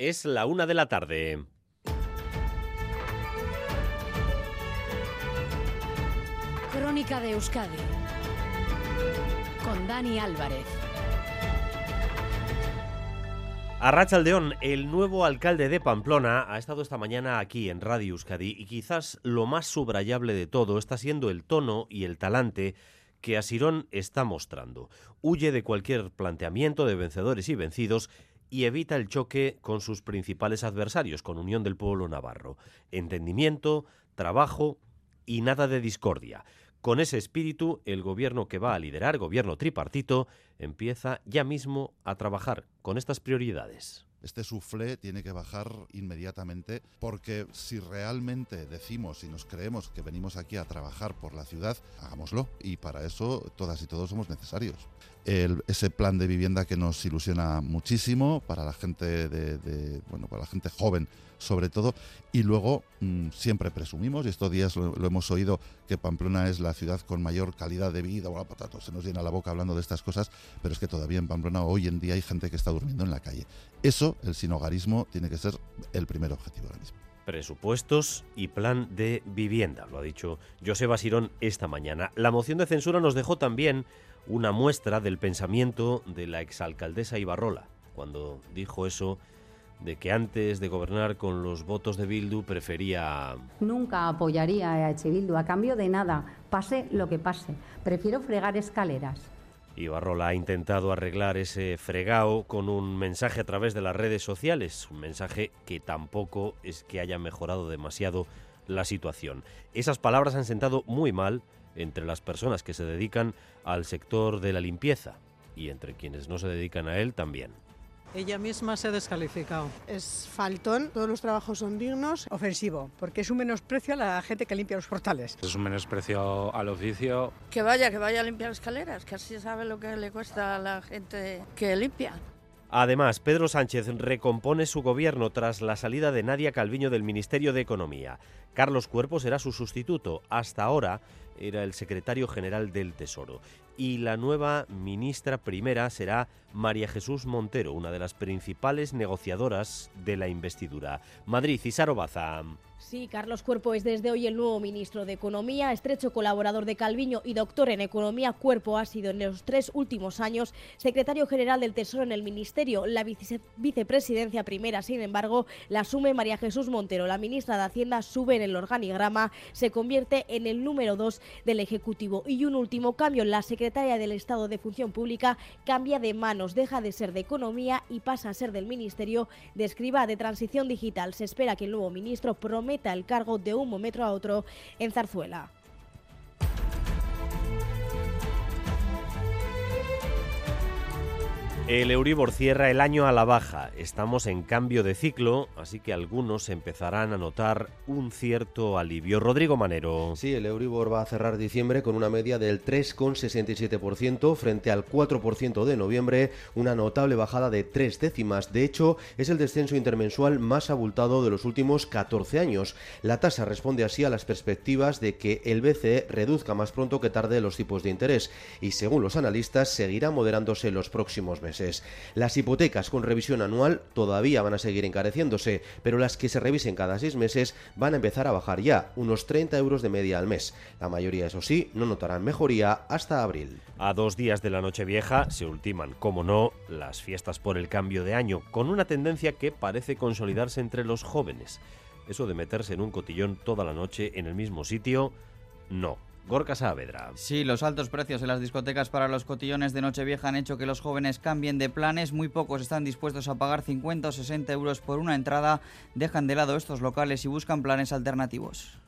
Es la una de la tarde. Crónica de Euskadi con Dani Álvarez. Arrachaldeón, el nuevo alcalde de Pamplona, ha estado esta mañana aquí en Radio Euskadi y quizás lo más subrayable de todo está siendo el tono y el talante que Asirón está mostrando. Huye de cualquier planteamiento de vencedores y vencidos y evita el choque con sus principales adversarios, con Unión del Pueblo Navarro. Entendimiento, trabajo y nada de discordia. Con ese espíritu, el gobierno que va a liderar, gobierno tripartito, empieza ya mismo a trabajar con estas prioridades. Este suflé tiene que bajar inmediatamente porque si realmente decimos y nos creemos que venimos aquí a trabajar por la ciudad, hagámoslo. Y para eso todas y todos somos necesarios. Ese plan de vivienda que nos ilusiona muchísimo para la gente de, bueno para la gente joven sobre todo. Y luego mmm, siempre presumimos y estos días lo, lo, hemos oído que Pamplona es la ciudad con mayor calidad de vida. Bueno, patato, se nos llena la boca hablando de estas cosas pero es que todavía en Pamplona hoy en día hay gente que está durmiendo en la calle. Eso el sinogarismo tiene que ser el primer objetivo ahora mismo. Presupuestos y plan de vivienda, lo ha dicho Joseba Sirón esta mañana. La moción de censura nos dejó también una muestra del pensamiento de la exalcaldesa Ibarrola, cuando dijo eso de que antes de gobernar con los votos de Bildu prefería... Nunca apoyaría a. Bildu a cambio de nada, pase lo que pase. Prefiero fregar escaleras. Ibarrola ha intentado arreglar ese fregao con un mensaje a través de las redes sociales, un mensaje que tampoco es que haya mejorado demasiado la situación. Esas palabras han sentado muy mal entre las personas que se dedican al sector de la limpieza y entre quienes no se dedican a él también. Ella misma se ha descalificado. Es faltón, todos los trabajos son dignos. Ofensivo, porque es un menosprecio a la gente que limpia los portales. Es un menosprecio al oficio. Que vaya, que vaya a limpiar escaleras, que así sabe lo que le cuesta a la gente que limpia. Además, Pedro Sánchez recompone su gobierno tras la salida de Nadia Calviño del Ministerio de Economía. Carlos Cuerpo será su sustituto. Hasta ahora era el secretario general del Tesoro. Y la nueva ministra primera será María Jesús Montero, una de las principales negociadoras de la investidura. Madrid, Isaro Baza. Sí, Carlos Cuerpo es desde hoy el nuevo ministro de Economía, estrecho colaborador de Calviño y doctor en Economía. Cuerpo ha sido en los tres últimos años secretario general del Tesoro en el Ministerio. La vice vicepresidencia primera, sin embargo, la asume María Jesús Montero. La ministra de Hacienda sube el organigrama, se convierte en el número dos del Ejecutivo. Y un último cambio, la secretaria del Estado de Función Pública cambia de manos, deja de ser de Economía y pasa a ser del Ministerio de Escriba de Transición Digital. Se espera que el nuevo ministro prometa el cargo de un momento a otro en Zarzuela. El Euribor cierra el año a la baja. Estamos en cambio de ciclo, así que algunos empezarán a notar un cierto alivio. Rodrigo Manero. Sí, el Euribor va a cerrar diciembre con una media del 3,67% frente al 4% de noviembre, una notable bajada de tres décimas. De hecho, es el descenso intermensual más abultado de los últimos 14 años. La tasa responde así a las perspectivas de que el BCE reduzca más pronto que tarde los tipos de interés y, según los analistas, seguirá moderándose los próximos meses. Las hipotecas con revisión anual todavía van a seguir encareciéndose, pero las que se revisen cada seis meses van a empezar a bajar ya, unos 30 euros de media al mes. La mayoría, eso sí, no notarán mejoría hasta abril. A dos días de la Nochevieja se ultiman, como no, las fiestas por el cambio de año, con una tendencia que parece consolidarse entre los jóvenes. Eso de meterse en un cotillón toda la noche en el mismo sitio, no. Gorka Saavedra. Sí, los altos precios en las discotecas para los cotillones de Nochevieja han hecho que los jóvenes cambien de planes. Muy pocos están dispuestos a pagar 50 o 60 euros por una entrada. Dejan de lado estos locales y buscan planes alternativos.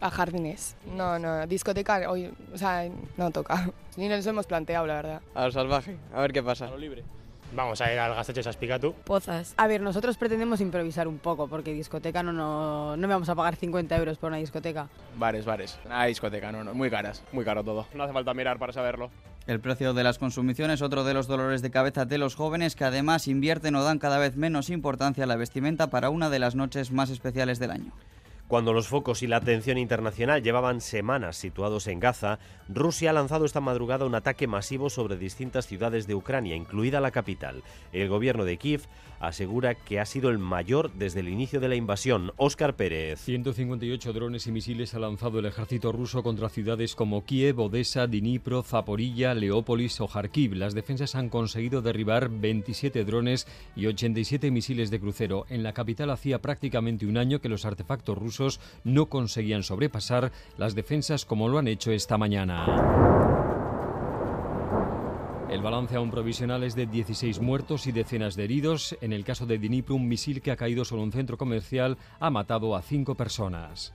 A jardines. No, no, discoteca hoy, o sea, no toca. Ni nos hemos planteado, la verdad. A lo salvaje, a ver qué pasa. A lo libre. Vamos a ir al Gasteche Saspicatu. Pozas. A ver, nosotros pretendemos improvisar un poco, porque discoteca no, no, no vamos a pagar 50 euros por una discoteca. Bares, bares. Nada discoteca, no, no, muy caras, muy caro todo. No hace falta mirar para saberlo. El precio de las consumiciones, otro de los dolores de cabeza de los jóvenes que además invierten o dan cada vez menos importancia a la vestimenta para una de las noches más especiales del año. Cuando los focos y la atención internacional llevaban semanas situados en Gaza, Rusia ha lanzado esta madrugada un ataque masivo sobre distintas ciudades de Ucrania, incluida la capital. El gobierno de Kiev asegura que ha sido el mayor desde el inicio de la invasión. Óscar Pérez. 158 drones y misiles ha lanzado el ejército ruso contra ciudades como Kiev, Odessa, Dnipro, Zaporilla, Leópolis o Kharkiv. Las defensas han conseguido derribar 27 drones y 87 misiles de crucero. En la capital hacía prácticamente un año que los artefactos rusos no conseguían sobrepasar las defensas como lo han hecho esta mañana. El balance aún provisional es de 16 muertos y decenas de heridos. En el caso de Dnipro, un misil que ha caído sobre un centro comercial ha matado a cinco personas.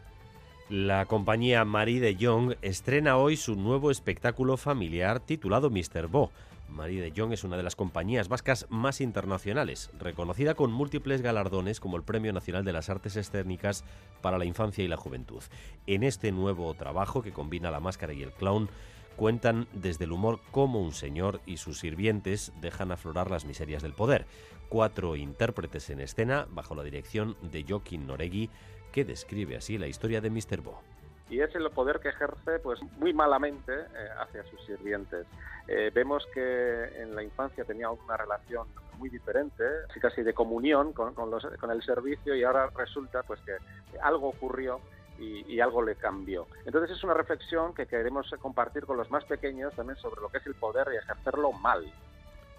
La compañía Marie de Jong estrena hoy su nuevo espectáculo familiar titulado Mr. Bo. Marie de Jong es una de las compañías vascas más internacionales, reconocida con múltiples galardones como el Premio Nacional de las Artes Escénicas para la Infancia y la Juventud. En este nuevo trabajo que combina la máscara y el clown, cuentan desde el humor cómo un señor y sus sirvientes dejan aflorar las miserias del poder. Cuatro intérpretes en escena bajo la dirección de Joaquín Noregui, que describe así la historia de Mr. Bo y es el poder que ejerce pues muy malamente eh, hacia sus sirvientes. Eh, vemos que en la infancia tenía una relación muy diferente, casi de comunión con, con, el servicio y ahora resulta pues que algo ocurrió y, y, algo le cambió. Entonces es una reflexión que queremos compartir con los más pequeños también sobre lo que es el poder y ejercerlo mal.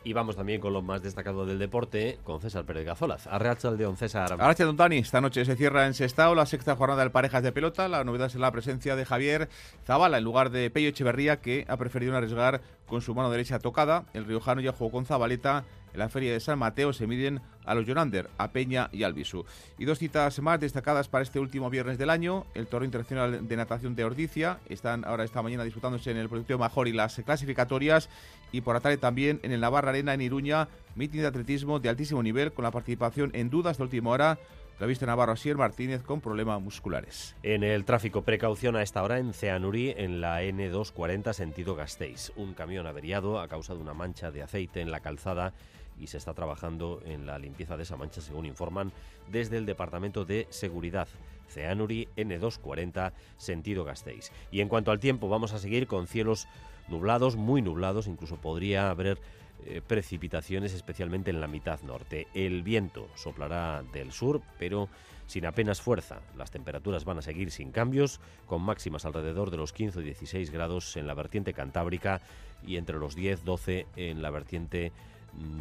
Y vamos también con lo más destacado del deporte, con César Pérez Gazolaz. Arrachaldeón, César. Arrachaldeón, Dani. Esta noche se cierra en Sestao la sexta jornada del Parejas de Pelota. La novedad es la presencia de Javier Zavala en lugar de Pello Echeverría, que ha preferido arriesgar con su mano derecha tocada. El riojano ya jugó con Zabaleta en la feria de San Mateo se miden a los Jonander, a Peña y al Bisu. Y dos citas más destacadas para este último viernes del año, el Torneo Internacional de Natación de Ordicia, están ahora esta mañana disputándose en el Producto Major y las clasificatorias, y por la tarde también en el Navarra Arena en Iruña, mitin de atletismo de altísimo nivel con la participación en dudas de última hora la viste Navarro Asier Martínez con problemas musculares. En el tráfico, precaución a esta hora en Ceanuri, en la N240 sentido Gasteiz. Un camión averiado ha causado una mancha de aceite en la calzada y se está trabajando en la limpieza de esa mancha, según informan desde el Departamento de Seguridad. Ceanuri N240, sentido Gasteiz. Y en cuanto al tiempo, vamos a seguir con cielos nublados, muy nublados, incluso podría haber eh, precipitaciones, especialmente en la mitad norte. El viento soplará del sur, pero sin apenas fuerza. Las temperaturas van a seguir sin cambios, con máximas alrededor de los 15 o 16 grados en la vertiente cantábrica y entre los 10-12 en la vertiente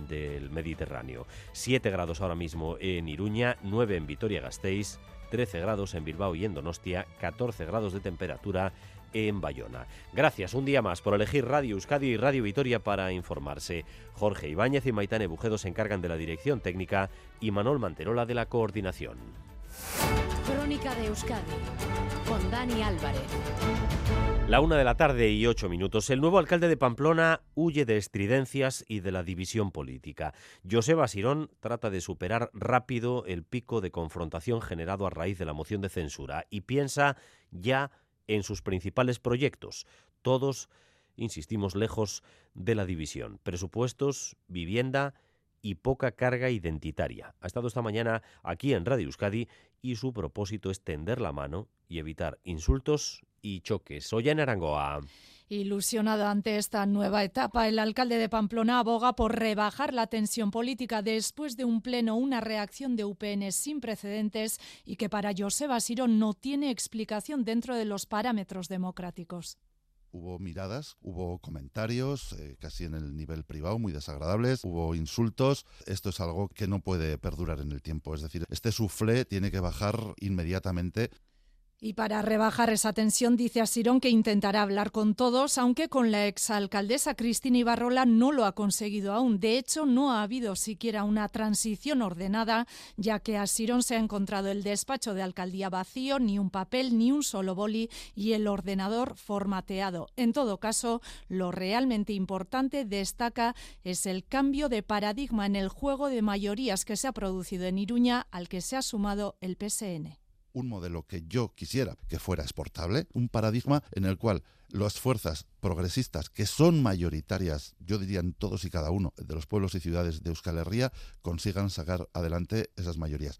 del Mediterráneo. 7 grados ahora mismo en Iruña, 9 en Vitoria-Gasteiz, 13 grados en Bilbao y en Donostia, 14 grados de temperatura en Bayona. Gracias un día más por elegir Radio Euskadi y Radio Vitoria para informarse. Jorge Ibáñez y Maitane Bujedo se encargan de la dirección técnica y Manuel Manterola de la coordinación. Crónica de Euskadi con Dani Álvarez. La una de la tarde y ocho minutos. El nuevo alcalde de Pamplona huye de estridencias y de la división política. Joseba Sirón trata de superar rápido el pico de confrontación generado a raíz de la moción de censura y piensa ya en sus principales proyectos. Todos, insistimos, lejos de la división. Presupuestos, vivienda y poca carga identitaria. Ha estado esta mañana aquí en Radio Euskadi y su propósito es tender la mano y evitar insultos y choques. Soy en Arangoa. Ilusionado ante esta nueva etapa, el alcalde de Pamplona aboga por rebajar la tensión política después de un pleno, una reacción de UPN sin precedentes y que para Joseba Sirón no tiene explicación dentro de los parámetros democráticos. Hubo miradas, hubo comentarios, eh, casi en el nivel privado, muy desagradables, hubo insultos. Esto es algo que no puede perdurar en el tiempo. Es decir, este suflé tiene que bajar inmediatamente. Y para rebajar esa tensión, dice Asirón que intentará hablar con todos, aunque con la exalcaldesa Cristina Ibarrola no lo ha conseguido aún. De hecho, no ha habido siquiera una transición ordenada, ya que Asirón se ha encontrado el despacho de alcaldía vacío, ni un papel, ni un solo boli y el ordenador formateado. En todo caso, lo realmente importante, destaca, es el cambio de paradigma en el juego de mayorías que se ha producido en Iruña, al que se ha sumado el PSN un modelo que yo quisiera que fuera exportable, un paradigma en el cual las fuerzas progresistas, que son mayoritarias, yo diría en todos y cada uno de los pueblos y ciudades de Euskal Herria, consigan sacar adelante esas mayorías.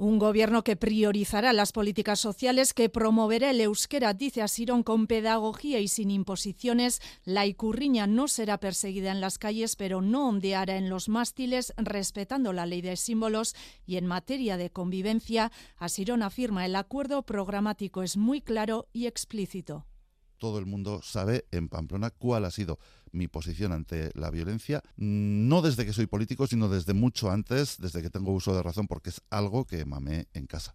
Un gobierno que priorizará las políticas sociales, que promoverá el euskera, dice Asirón, con pedagogía y sin imposiciones. La icurriña no será perseguida en las calles, pero no ondeará en los mástiles, respetando la ley de símbolos. Y en materia de convivencia, Asirón afirma el acuerdo programático es muy claro y explícito todo el mundo sabe en Pamplona cuál ha sido mi posición ante la violencia, no desde que soy político, sino desde mucho antes, desde que tengo uso de razón, porque es algo que mamé en casa.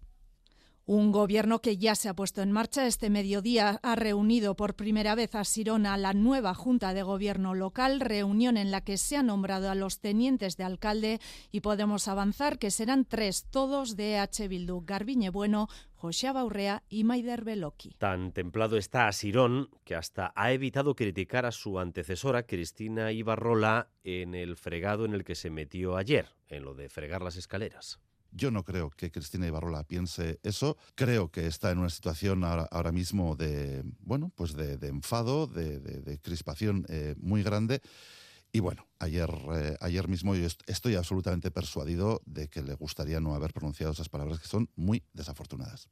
Un gobierno que ya se ha puesto en marcha este mediodía ha reunido por primera vez a Sirona la nueva Junta de Gobierno local, reunión en la que se ha nombrado a los tenientes de alcalde y podemos avanzar que serán tres, todos de H. Bildu, Garbiñe Bueno, José Baurrea y Maider Beloki. Tan templado está Asirón que hasta ha evitado criticar a su antecesora Cristina Ibarrola en el fregado en el que se metió ayer, en lo de fregar las escaleras. Yo no creo que Cristina Ibarrola piense eso. Creo que está en una situación ahora, mismo de, bueno, pues de, enfado, de, crispación eh, muy grande. Y bueno, ayer, eh, ayer mismo yo estoy absolutamente persuadido de que le gustaría no haber pronunciado esas palabras que son muy desafortunadas.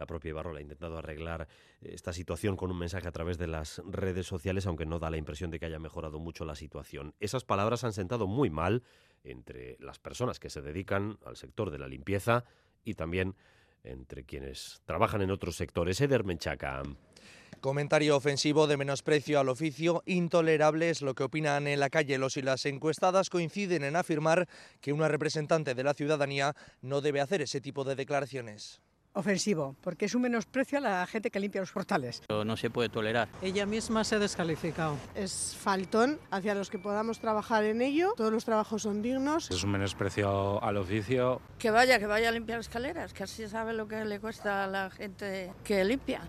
La propia Ibarrola ha intentado arreglar esta situación con un mensaje a través de las redes sociales, aunque no da la impresión de que haya mejorado mucho la situación. Esas palabras han sentado muy mal entre las personas que se dedican al sector de la limpieza y también entre quienes trabajan en otros sectores. Eder Menchaca. Comentario ofensivo de menosprecio al oficio, intolerable es lo que opinan en la calle. Los y las encuestadas coinciden en afirmar que una representante de la ciudadanía no debe hacer ese tipo de declaraciones ofensivo, porque es un menosprecio a la gente que limpia los portales. No se puede tolerar. Ella misma se ha descalificado. Es faltón hacia los que podamos trabajar en ello. Todos los trabajos son dignos. Es un menosprecio al oficio. Que vaya, que vaya a limpiar escaleras, que así sabe lo que le cuesta a la gente que limpia.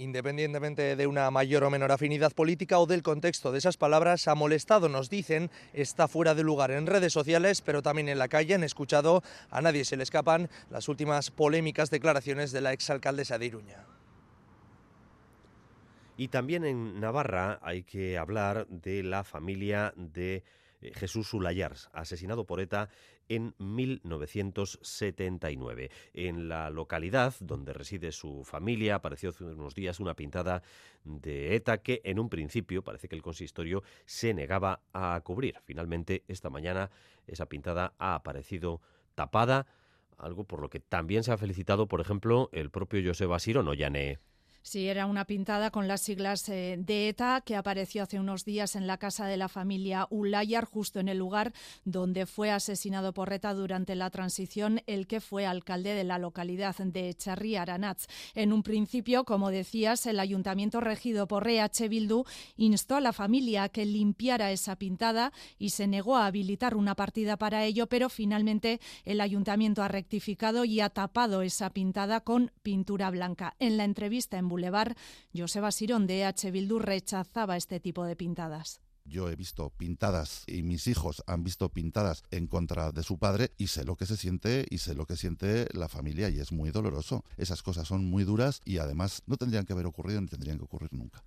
Independientemente de una mayor o menor afinidad política o del contexto de esas palabras, ha molestado, nos dicen, está fuera de lugar en redes sociales, pero también en la calle. Han escuchado, a nadie se le escapan, las últimas polémicas declaraciones de la exalcaldesa de Iruña. Y también en Navarra hay que hablar de la familia de eh, Jesús Ulayars, asesinado por ETA en 1979. En la localidad donde reside su familia apareció hace unos días una pintada de ETA que en un principio parece que el consistorio se negaba a cubrir. Finalmente, esta mañana esa pintada ha aparecido tapada, algo por lo que también se ha felicitado, por ejemplo, el propio Joseba Siro Noyane. Sí, era una pintada con las siglas eh, de ETA que apareció hace unos días en la casa de la familia Ulayar, justo en el lugar donde fue asesinado por ETA durante la transición el que fue alcalde de la localidad de Charri Aranatz. En un principio, como decías, el ayuntamiento regido por EH Bildu instó a la familia a que limpiara esa pintada y se negó a habilitar una partida para ello, pero finalmente el ayuntamiento ha rectificado y ha tapado esa pintada con pintura blanca. En la entrevista en Boulevard, Joseba Sirón de EH Bildu rechazaba este tipo de pintadas yo he visto pintadas y mis hijos han visto pintadas en contra de su padre y sé lo que se siente y sé lo que siente la familia y es muy doloroso. Esas cosas son muy duras y además no tendrían que haber ocurrido ni tendrían que ocurrir nunca.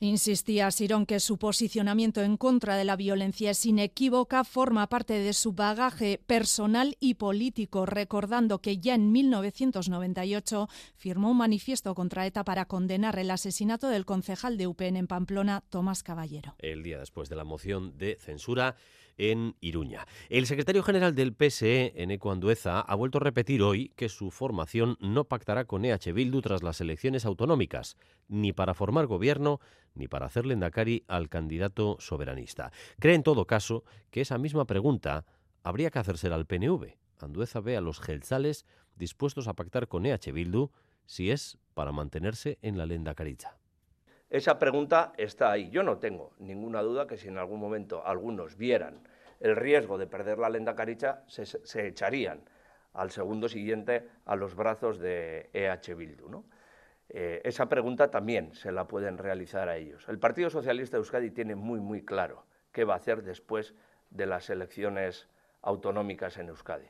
Insistía Sirón que su posicionamiento en contra de la violencia es inequívoca, forma parte de su bagaje personal y político, recordando que ya en 1998 firmó un manifiesto contra ETA para condenar el asesinato del concejal de UPN en Pamplona, Tomás Caballero. El día después de la moción de censura en Iruña. El secretario general del PSE, Eneco Andueza, ha vuelto a repetir hoy que su formación no pactará con EH Bildu tras las elecciones autonómicas, ni para formar gobierno ni para hacerle endacari al candidato soberanista. Cree en todo caso que esa misma pregunta habría que hacérsela al PNV. Andueza ve a los gelzales dispuestos a pactar con EH Bildu si es para mantenerse en la lendacaricha. Esa pregunta está ahí. Yo no tengo ninguna duda que si en algún momento algunos vieran el riesgo de perder la lenda caricha, se, echarían al segundo siguiente a los brazos de EH Bildu. ¿no? Eh, esa pregunta también se la pueden realizar a ellos. El Partido Socialista de Euskadi tiene muy, muy claro qué va a hacer después de las elecciones autonómicas en Euskadi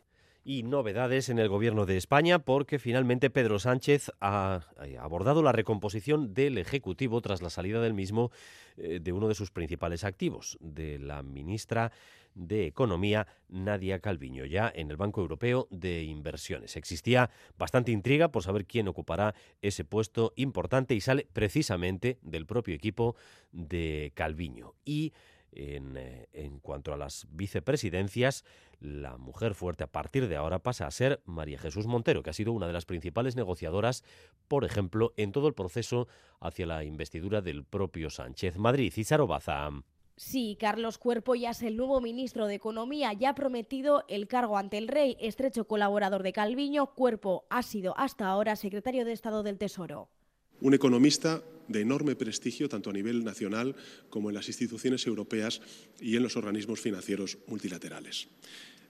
y novedades en el gobierno de España porque finalmente Pedro Sánchez ha abordado la recomposición del Ejecutivo tras la salida del mismo eh, de uno de sus principales activos, de la ministra de Economía, Nadia Calviño, ya en el Banco Europeo de Inversiones. Existía bastante intriga por saber quién ocupará ese puesto importante y sale precisamente del propio equipo de Calviño. Y en, eh, en, cuanto a las vicepresidencias, la mujer fuerte a partir de ahora pasa a ser María Jesús Montero, que ha sido una de las principales negociadoras, por ejemplo, en todo el proceso hacia la investidura del propio Sánchez. Madrid, y Baza. Sí, Carlos Cuerpo ya es el nuevo ministro de Economía, ya ha prometido el cargo ante el rey, estrecho colaborador de Calviño. Cuerpo ha sido hasta ahora secretario de Estado del Tesoro. Un economista de enorme prestigio tanto a nivel nacional como en las instituciones europeas y en los organismos financieros multilaterales.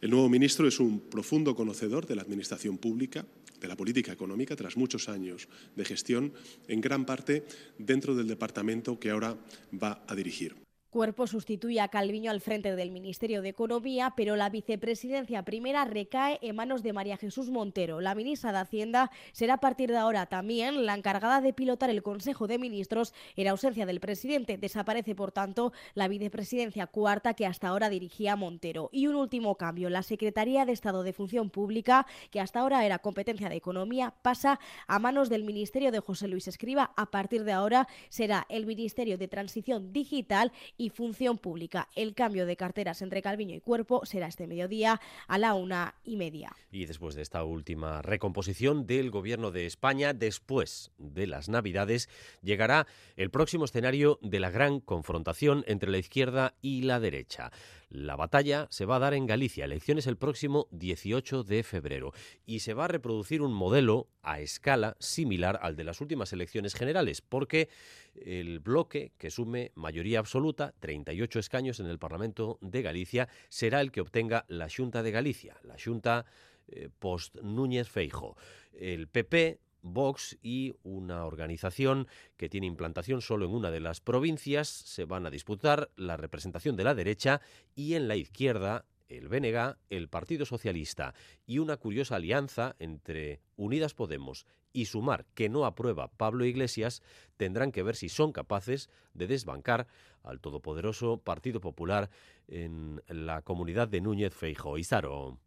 El nuevo ministro es un profundo conocedor de la administración pública, de la política económica, tras muchos años de gestión, en gran parte dentro del departamento que ahora va a dirigir. Cuerpo sustituye a Calviño al frente del Ministerio de Economía, pero la vicepresidencia primera recae en manos de María Jesús Montero. La ministra de Hacienda será a partir de ahora también la encargada de pilotar el Consejo de Ministros en ausencia del presidente. Desaparece, por tanto, la vicepresidencia cuarta que hasta ahora dirigía Montero. Y un último cambio, la Secretaría de Estado de Función Pública, que hasta ahora era competencia de Economía, pasa a manos del Ministerio de José Luis Escriba. A partir de ahora será el Ministerio de Transición Digital y Función Pública. El cambio de carteras entre Calviño y Cuerpo será este mediodía a la una y media. Y después de esta última recomposición del Gobierno de España, después de las Navidades, llegará el próximo escenario de la gran confrontación entre la izquierda y la derecha. La batalla se va a dar en Galicia, elecciones el próximo 18 de febrero, y se va a reproducir un modelo a escala similar al de las últimas elecciones generales, porque el bloque que sume mayoría absoluta, 38 escaños en el Parlamento de Galicia, será el que obtenga la Junta de Galicia, la Junta eh, post Núñez Feijo. El PP Vox y una organización que tiene implantación solo en una de las provincias se van a disputar la representación de la derecha y en la izquierda el BNG, el Partido Socialista y una curiosa alianza entre Unidas Podemos y Sumar, que no aprueba Pablo Iglesias, tendrán que ver si son capaces de desbancar al todopoderoso Partido Popular en la comunidad de Núñez Feijo. Izaro.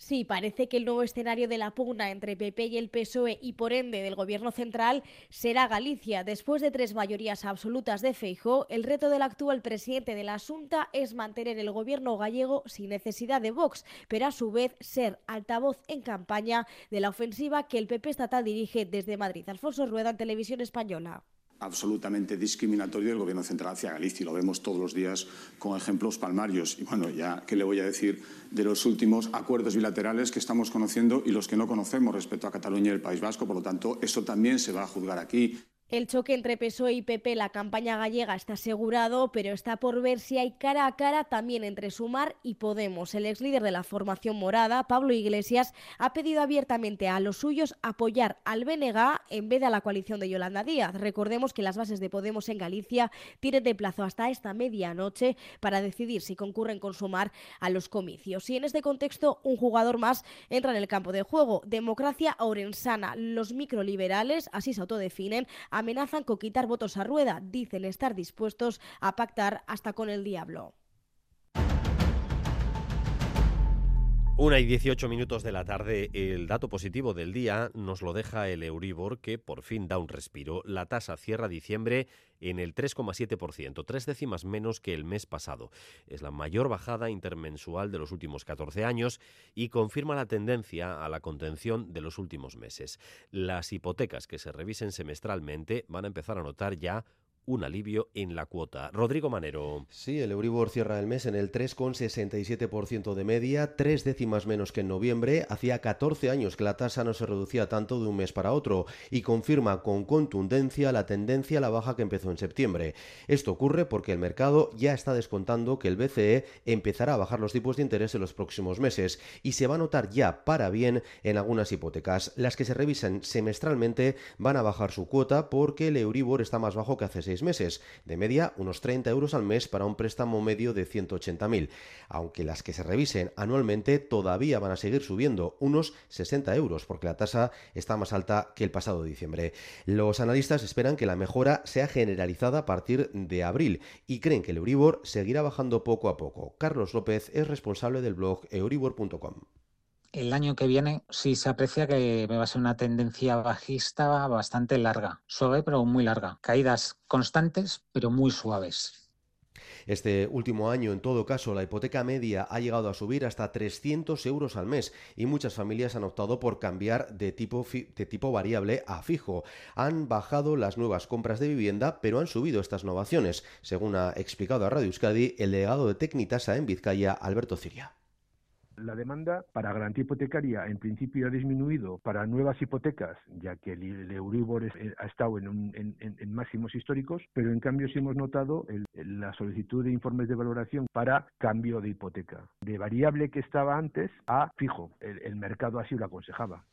Sí, parece que el nuevo escenario de la pugna entre PP y el PSOE y por ende del Gobierno central será Galicia. Después de tres mayorías absolutas de Feijóo, el reto del actual presidente de la Junta es mantener el Gobierno gallego sin necesidad de Vox, pero a su vez ser altavoz en campaña de la ofensiva que el PP estatal dirige desde Madrid. Alfonso Rueda en Televisión Española absolutamente discriminatorio del Gobierno central hacia Galicia. Y lo vemos todos los días con ejemplos palmarios. Y bueno, ya qué le voy a decir de los últimos acuerdos bilaterales que estamos conociendo y los que no conocemos respecto a Cataluña y el País Vasco. Por lo tanto, eso también se va a juzgar aquí. El choque entre PSOE y PP, la campaña gallega está asegurado, pero está por ver si hay cara a cara también entre Sumar y Podemos. El ex líder de la formación morada, Pablo Iglesias, ha pedido abiertamente a los suyos apoyar al BNG en vez de a la coalición de Yolanda Díaz. Recordemos que las bases de Podemos en Galicia tienen de plazo hasta esta medianoche para decidir si concurren con Sumar a los comicios. Y en este contexto, un jugador más entra en el campo de juego. Democracia orensana. Los microliberales, así se autodefinen, amenazan con quitar votos a rueda. Dicen estar dispuestos a pactar hasta con el diablo. Una y 18 minutos de la tarde, el dato positivo del día nos lo deja el Euribor, que por fin da un respiro. La tasa cierra diciembre en el 3,7%, tres décimas menos que el mes pasado. Es la mayor bajada intermensual de los últimos 14 años y confirma la tendencia a la contención de los últimos meses. Las hipotecas que se revisen semestralmente van a empezar a notar ya un alivio en la cuota. Rodrigo Manero. Sí, el Euribor cierra el mes en el 3,67% de media, tres décimas menos que en noviembre. Hacía 14 años que la tasa no se reducía tanto de un mes para otro y confirma con contundencia la tendencia a la baja que empezó en septiembre. Esto ocurre porque el mercado ya está descontando que el BCE empezará a bajar los tipos de interés en los próximos meses y se va a notar ya para bien en algunas hipotecas. Las que se revisan semestralmente van a bajar su cuota porque el Euribor está más bajo que hace meses, de media unos 30 euros al mes para un préstamo medio de 180.000, aunque las que se revisen anualmente todavía van a seguir subiendo unos 60 euros, porque la tasa está más alta que el pasado diciembre. Los analistas esperan que la mejora sea generalizada a partir de abril y creen que el Euribor seguirá bajando poco a poco. Carlos López es responsable del blog euribor.com el año que viene sí se aprecia que va a ser una tendencia bajista bastante larga, suave pero muy larga. Caídas constantes pero muy suaves. Este último año, en todo caso, la hipoteca media ha llegado a subir hasta 300 euros al mes y muchas familias han optado por cambiar de tipo, de tipo variable a fijo. Han bajado las nuevas compras de vivienda, pero han subido estas novaciones, según ha explicado a Radio Euskadi el delegado de Tecnitasa en Vizcaya, Alberto Ciria. La demanda para garantía hipotecaria en principio ha disminuido para nuevas hipotecas, ya que el, Euribor eh, ha estado en, máximos históricos, pero en cambio sí hemos notado la solicitud de informes de valoración para cambio de hipoteca. De variable que estaba antes a fijo. el mercado así lo aconsejaba.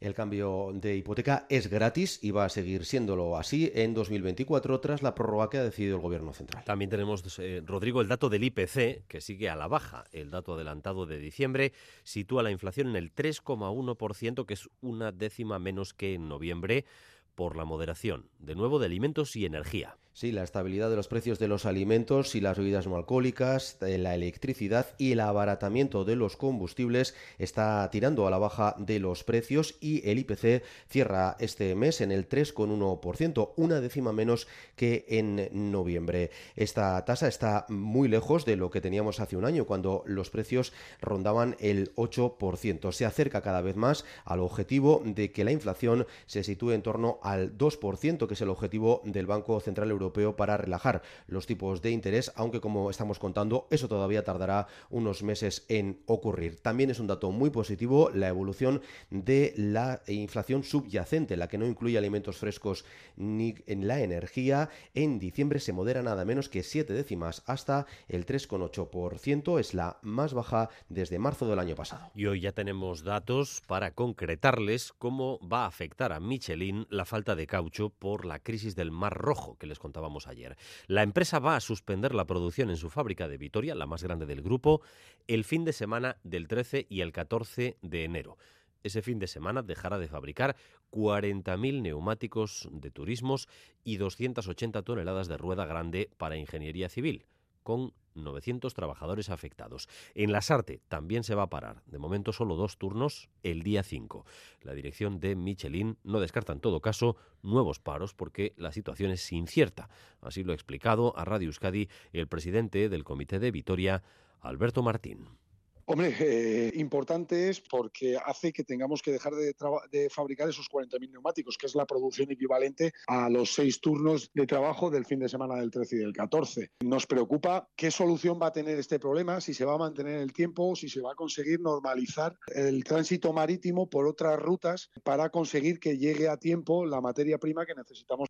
El cambio de hipoteca es gratis y va a seguir siéndolo así en 2024 tras la prórroga que ha decidido el Gobierno central. También tenemos, eh, Rodrigo, el dato del IPC, que sigue a la baja. El dato adelantado de diciembre sitúa la inflación en el 3,1%, que es una décima menos que en noviembre por la moderación, de nuevo, de alimentos y energía. Sí, la estabilidad de los precios de los alimentos y las bebidas no alcohólicas, la electricidad y el abaratamiento de los combustibles está tirando a la baja de los precios y el IPC cierra este mes en el 3,1%, una décima menos que en noviembre. Esta tasa está muy lejos de lo que teníamos hace un año cuando los precios rondaban el 8%. Se acerca cada vez más al objetivo de que la inflación se sitúe en torno al 2%, que es el objetivo del Banco Central Europeo Europeo para relajar los tipos de interés, aunque como estamos contando, eso todavía tardará unos meses en ocurrir. También es un dato muy positivo la evolución de la inflación subyacente, la que no incluye alimentos frescos ni en la energía. En diciembre se modera nada menos que 7 décimas hasta el 3,8%, es la más baja desde marzo del año pasado. Y hoy ya tenemos datos para concretarles cómo va a afectar a Michelin la falta de caucho por la crisis del Mar Rojo que les contábamos ayer. La empresa va a suspender la producción en su fábrica de Vitoria, la más grande del grupo, el fin de semana del 13 y el 14 de enero. Ese fin de semana dejará de fabricar 40.000 neumáticos de turismos y 280 toneladas de rueda grande para ingeniería civil, con 900 trabajadores afectados. En la Sarte también se va a parar, de momento solo dos turnos el día 5. La dirección de Michelin no descarta en todo caso nuevos paros porque la situación es incierta. Así lo ha explicado a Radio Euskadi el presidente del Comité de Vitoria, Alberto Martín. Hombre, eh, importante es porque hace que tengamos que dejar de, de fabricar esos 40.000 neumáticos, que es la producción equivalente a los seis turnos de trabajo del fin de semana del 13 y del 14. Nos preocupa qué solución va a tener este problema, si se va a mantener el tiempo, si se va a conseguir normalizar el tránsito marítimo por otras rutas para conseguir que llegue a tiempo la materia prima que necesitamos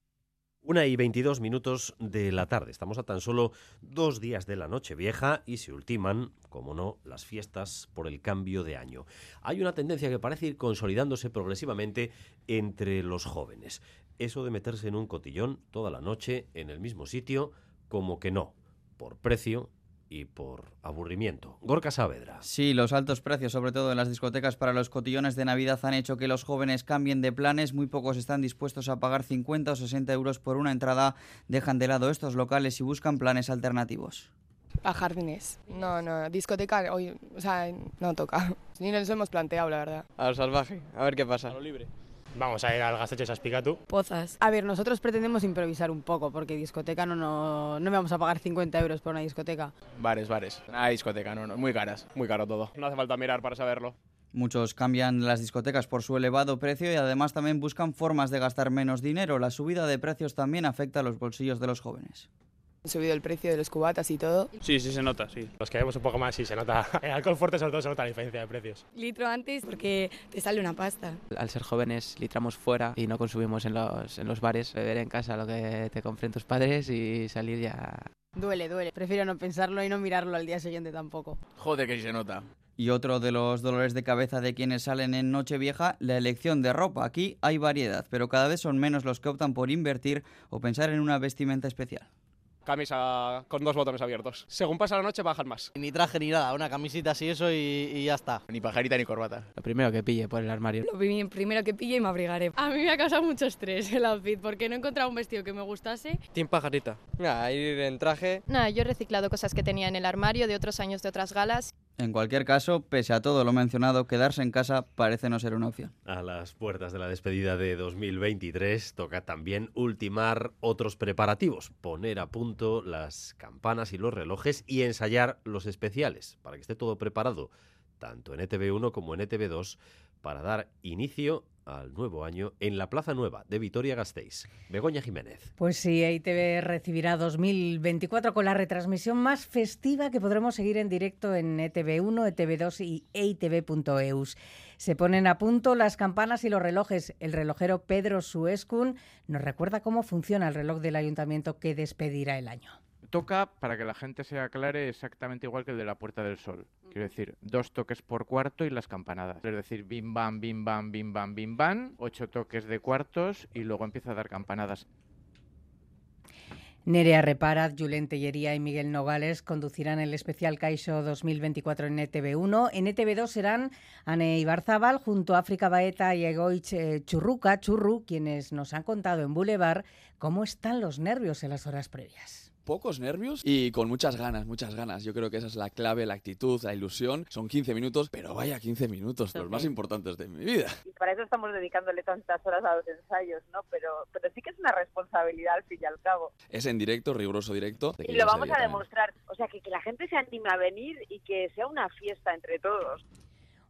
una y 22 minutos de la tarde. Estamos a tan solo dos días de la noche vieja y se ultiman, como no, las fiestas por el cambio de año. Hay una tendencia que parece ir consolidándose progresivamente entre los jóvenes. Eso de meterse en un cotillón toda la noche en el mismo sitio, como que no, por precio, y por aburrimiento. Gorka Saavedra. Sí, los altos precios, sobre todo en las discotecas para los cotillones de Navidad, han hecho que los jóvenes cambien de planes. Muy pocos están dispuestos a pagar 50 o 60 euros por una entrada. Dejan de lado estos locales y buscan planes alternativos. A jardines. No, no, discoteca hoy, o sea, no toca. Ni nos hemos planteado, la verdad. A lo salvaje, a ver qué pasa. A lo libre. Vamos a ir al Gasteche Saspicatu. Pozas. A ver, nosotros pretendemos improvisar un poco, porque discoteca no, no, no vamos a pagar 50 euros por una discoteca. Bares, bares. Ah, discoteca, no, no, muy caras, muy caro todo. No hace falta mirar para saberlo. Muchos cambian las discotecas por su elevado precio y además también buscan formas de gastar menos dinero. La subida de precios también afecta a los bolsillos de los jóvenes. Ha subido el precio de los cubatas y todo. Sí, sí se nota, sí. Los que vemos un poco más sí se nota. El alcohol fuerte sobre todo se nota la diferencia de precios. Litro antes porque te sale una pasta. Al ser jóvenes litramos fuera y no consumimos en los, en los bares. Beber en casa lo que te compren tus padres y salir ya... Duele, duele. Prefiero no pensarlo y no mirarlo al día siguiente tampoco. Joder que sí se nota. Y otro de los dolores de cabeza de quienes salen en Nochevieja, la elección de ropa. Aquí hay variedad, pero cada vez son menos los que optan por invertir o pensar en una vestimenta especial camisa con dos botones abiertos. Según pasa la noche bajan más. Ni traje ni nada, una camisita así eso y, ya está. Ni pajarita ni corbata. Lo primero que pille por el armario. Lo primero que pille y me abrigaré. A mí me ha causado mucho estrés el outfit porque no he encontrado un vestido que me gustase. Team pajarita. Nada, ir en traje. Nada, yo he reciclado cosas que tenía en el armario de otros años de otras galas. En cualquier caso, pese a todo lo mencionado, quedarse en casa parece no ser una opción. A las puertas de la despedida de 2023 toca también ultimar otros preparativos, poner a punto las campanas y los relojes y ensayar los especiales para que esté todo preparado, tanto en ETV1 como en ETV2, para dar inicio al nuevo año en la Plaza Nueva de Vitoria-Gasteiz. Begoña Jiménez. Pues sí, EITV recibirá 2024 con la retransmisión más festiva que podremos seguir en directo en ETV1, ETV2 y EITV.eus. Se ponen a punto las campanas y los relojes. El relojero Pedro Suescun nos recuerda cómo funciona el reloj del ayuntamiento que despedirá el año toca, para que la gente se aclare, exactamente igual que el de la Puerta del Sol. Quiero decir, dos toques por cuarto y las campanadas. Es decir, bim bam, bim bam, bim bam, bim bam, ocho toques de cuartos y luego empieza a dar campanadas. Nerea Reparaz, Julen Tellería y Miguel Nogales conducirán el especial Caixo 2024 en ETV1. En ETV2 serán Ane Ibarzábal junto a África Baeta y Egoich eh, Churruca, Churru, quienes nos han contado en Boulevard cómo están los nervios en las horas previas pocos nervios y con muchas ganas, muchas ganas. Yo creo que esa es la clave, la actitud, la ilusión. Son 15 minutos, pero vaya 15 minutos, los más importantes de mi vida. Y para eso estamos dedicándole tantas horas a los ensayos, ¿no? Pero, pero sí que es una responsabilidad al fin y al cabo. Es en directo, riguroso directo. Y lo vamos a demostrar. O sea, que, que la gente se anime a venir y que sea una fiesta entre todos.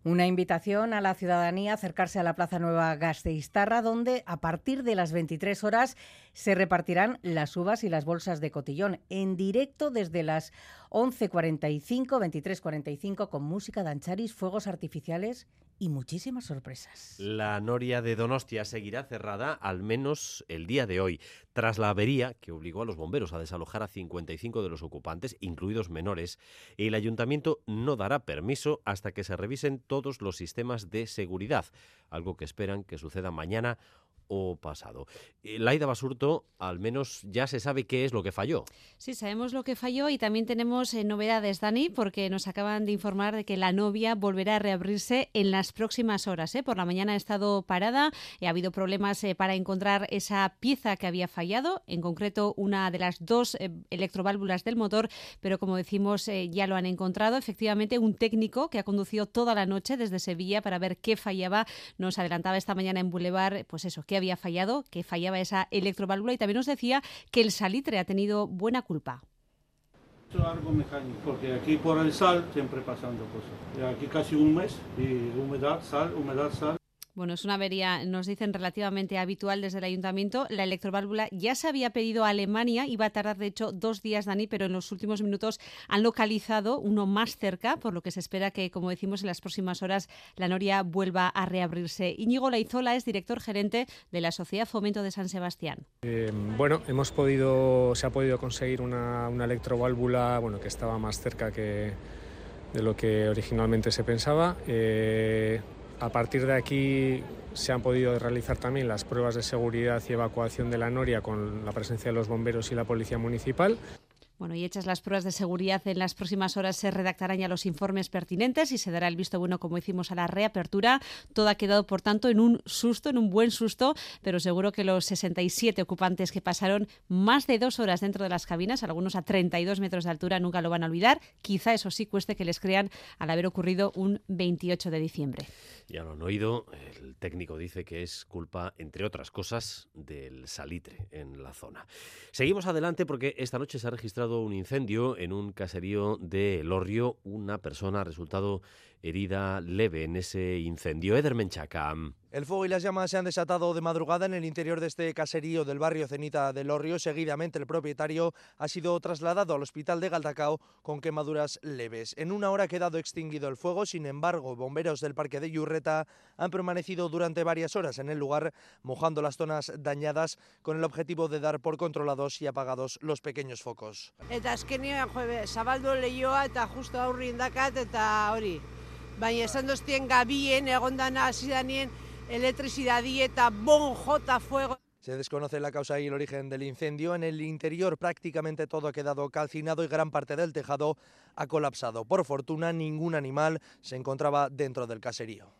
Una invitación a la ciudadanía a acercarse a la Plaza Nueva Gasteiztarra, donde a partir de las 23 horas se repartirán las uvas y las bolsas de cotillón en directo desde las 11.45, 23.45 con música, dancharis, fuegos artificiales y muchísimas sorpresas. La noria de Donostia seguirá cerrada al menos el día de hoy, tras la avería que obligó a los bomberos a desalojar a 55 de los ocupantes, incluidos menores. El ayuntamiento no dará permiso hasta que se revisen todos los sistemas de seguridad, algo que esperan que suceda mañana o pasado. Eh, Laida Basurto, al menos ya se sabe qué es lo que falló. Sí, sabemos lo que falló y también tenemos eh, novedades, Dani, porque nos acaban de informar de que la novia volverá a reabrirse en las próximas horas. ¿eh? Por la mañana ha estado parada, ha habido problemas para encontrar esa pieza que había fallado, en concreto una de las dos electroválvulas del motor, pero como decimos ya lo han encontrado. Efectivamente, un técnico que ha conducido toda la noche desde Sevilla para ver qué fallaba, nos adelantaba esta mañana en Boulevard, pues eso, que había fallado, que fallaba esa electroválvula y también nos decía que el salitre ha tenido buena culpa. Algo mecánico, porque aquí por el sal siempre pasando cosas. Aquí casi un mes y humedad, sal, humedad, sal. Bueno, es una avería, nos dicen, relativamente habitual desde el ayuntamiento. La electroválvula ya se había pedido a Alemania, iba a tardar de hecho dos días, Dani, pero en los últimos minutos han localizado uno más cerca, por lo que se espera que, como decimos, en las próximas horas la noria vuelva a reabrirse. Íñigo Laizola es director gerente de la Sociedad Fomento de San Sebastián. Eh, bueno, hemos podido, se ha podido conseguir una, electroválvula bueno, que estaba más cerca que de lo que originalmente se pensaba. Eh, a partir de aquí se han podido realizar también las pruebas de seguridad y evacuación de la noria con la presencia de los bomberos y la policía municipal. Bueno, y hechas las pruebas de seguridad, en las próximas horas se redactarán ya los informes pertinentes y se dará el visto bueno, como hicimos, a la reapertura. Todo ha quedado, por tanto, en un susto, en un buen susto, pero seguro que los 67 ocupantes que pasaron más de dos horas dentro de las cabinas, algunos a 32 metros de altura, nunca lo van a olvidar. Quizá eso sí cueste que les crean al haber ocurrido un 28 de diciembre. Ya lo han oído, el técnico dice que es culpa, entre otras cosas, del salitre en la zona. Seguimos adelante porque esta noche se ha registrado un incendio en un caserío de Lorrio. Una persona ha resultado herida leve en ese incendio. Eder Menchaca. El fuego y las llamas se han desatado de madrugada en el interior de este caserío del barrio Cenita de Lorrio. Seguidamente el propietario ha sido trasladado al hospital de Galdacao con quemaduras leves. En una hora ha quedado extinguido el fuego, sin embargo, bomberos del parque de Yurreta han permanecido durante varias horas en el lugar mojando las zonas dañadas con el objetivo de dar por controlados y apagados los pequeños focos. Eta jueves, zabaldu eta justo eta hori. Baina esan doztien gabien egondan danien elektrizidadi eta bon jota fuego. Se desconoce la causa y el origen del incendio. En el interior prácticamente todo ha quedado calcinado y gran parte del tejado ha colapsado. Por fortuna, ningún animal se encontraba dentro del caserío.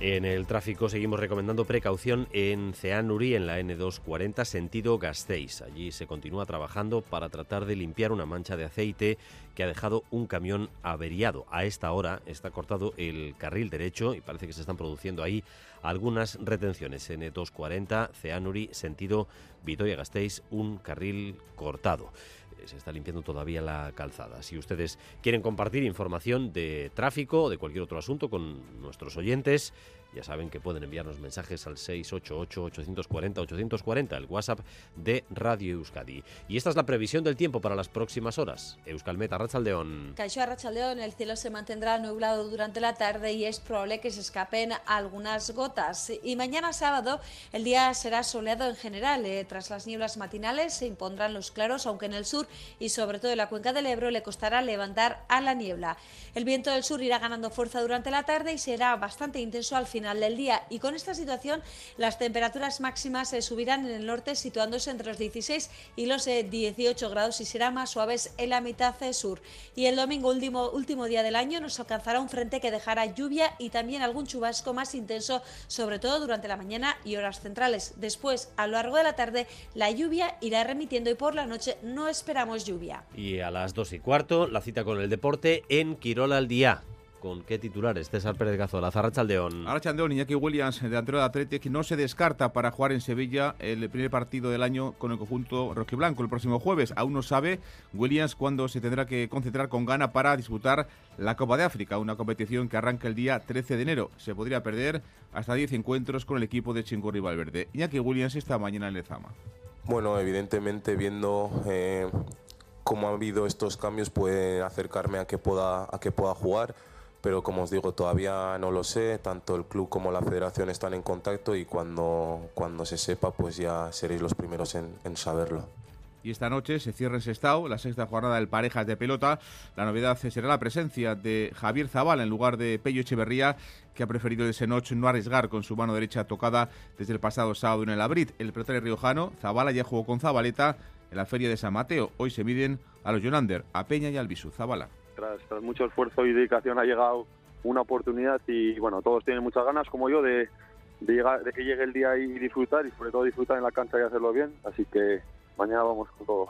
En el tráfico seguimos recomendando precaución en Ceanuri, en la N240, sentido Gasteiz. Allí se continúa trabajando para tratar de limpiar una mancha de aceite que ha dejado un camión averiado. A esta hora está cortado el carril derecho y parece que se están produciendo ahí algunas retenciones. N240, Ceanuri, sentido Vitoria-Gasteiz, un carril cortado se está limpiando todavía la calzada. Si ustedes quieren compartir información de tráfico o de cualquier otro asunto con nuestros oyentes, ya saben que pueden enviarnos mensajes al 688-840-840, el WhatsApp de Radio Euskadi. Y esta es la previsión del tiempo para las próximas horas. Euskalmet, Arrachaldeón. Caixo Arrachaldeón, el cielo se mantendrá nublado durante la tarde y es probable que se escapen algunas gotas. Y mañana sábado el día será soleado en general. Eh, tras las nieblas matinales se impondrán los claros, aunque en el sur y sobre todo en la cuenca del Ebro le costará levantar a la niebla. El viento del sur irá ganando fuerza durante la tarde y será bastante intenso al final final del día. Y con esta situación, las temperaturas máximas se subirán en el norte, situándose entre los 16 y los 18 eh, grados y serán más suaves en la mitad sur. Y el domingo, último, último día del año, nos alcanzará un frente que dejará lluvia y también algún chubasco más intenso, sobre todo durante la mañana y horas centrales. Después, a lo largo de la tarde, la lluvia irá remitiendo y por la noche no esperamos lluvia. Y a las 2 y cuarto, la cita con el deporte en Quirola al día. ¿Con qué titulares? César Pérez Gazola, Zarrachaldeón. Arrachaldeón, Iñaki Williams, delantero de Athletic, no se descarta para jugar en Sevilla el primer partido del año con el conjunto rojiblanco el próximo jueves. Aún no sabe Williams cuándo se tendrá que concentrar con gana para disputar la Copa de África, una competición que arranca el día 13 de enero. Se podría perder hasta 10 encuentros con el equipo de Chingurri Valverde. Iñaki Williams esta mañana en Lezama. Bueno, evidentemente viendo eh, cómo ha habido estos cambios puede acercarme a que pueda, a que pueda jugar pero como os digo, todavía no lo sé, tanto el club como la federación están en contacto y cuando, cuando se sepa, pues ya seréis los primeros en, saberlo. Y esta noche se cierra en Sestao la sexta jornada del Parejas de Pelota. La novedad será la presencia de Javier Zavala en lugar de Pello Echeverría, que ha preferido ese noche no arriesgar con su mano derecha tocada desde el pasado sábado en el Abrit. El pelotero riojano, Zavala, ya jugó con Zabaleta en la Feria de San Mateo. Hoy se miden a los Jonander, a Peña y al Bisu. Zavala tras, mucho esfuerzo y dedicación ha llegado una oportunidad y bueno, todos tienen muchas ganas como yo de, llegar, de que llegue el día y disfrutar y sobre todo disfrutar en la cancha y hacerlo bien, así que mañana vamos con todo.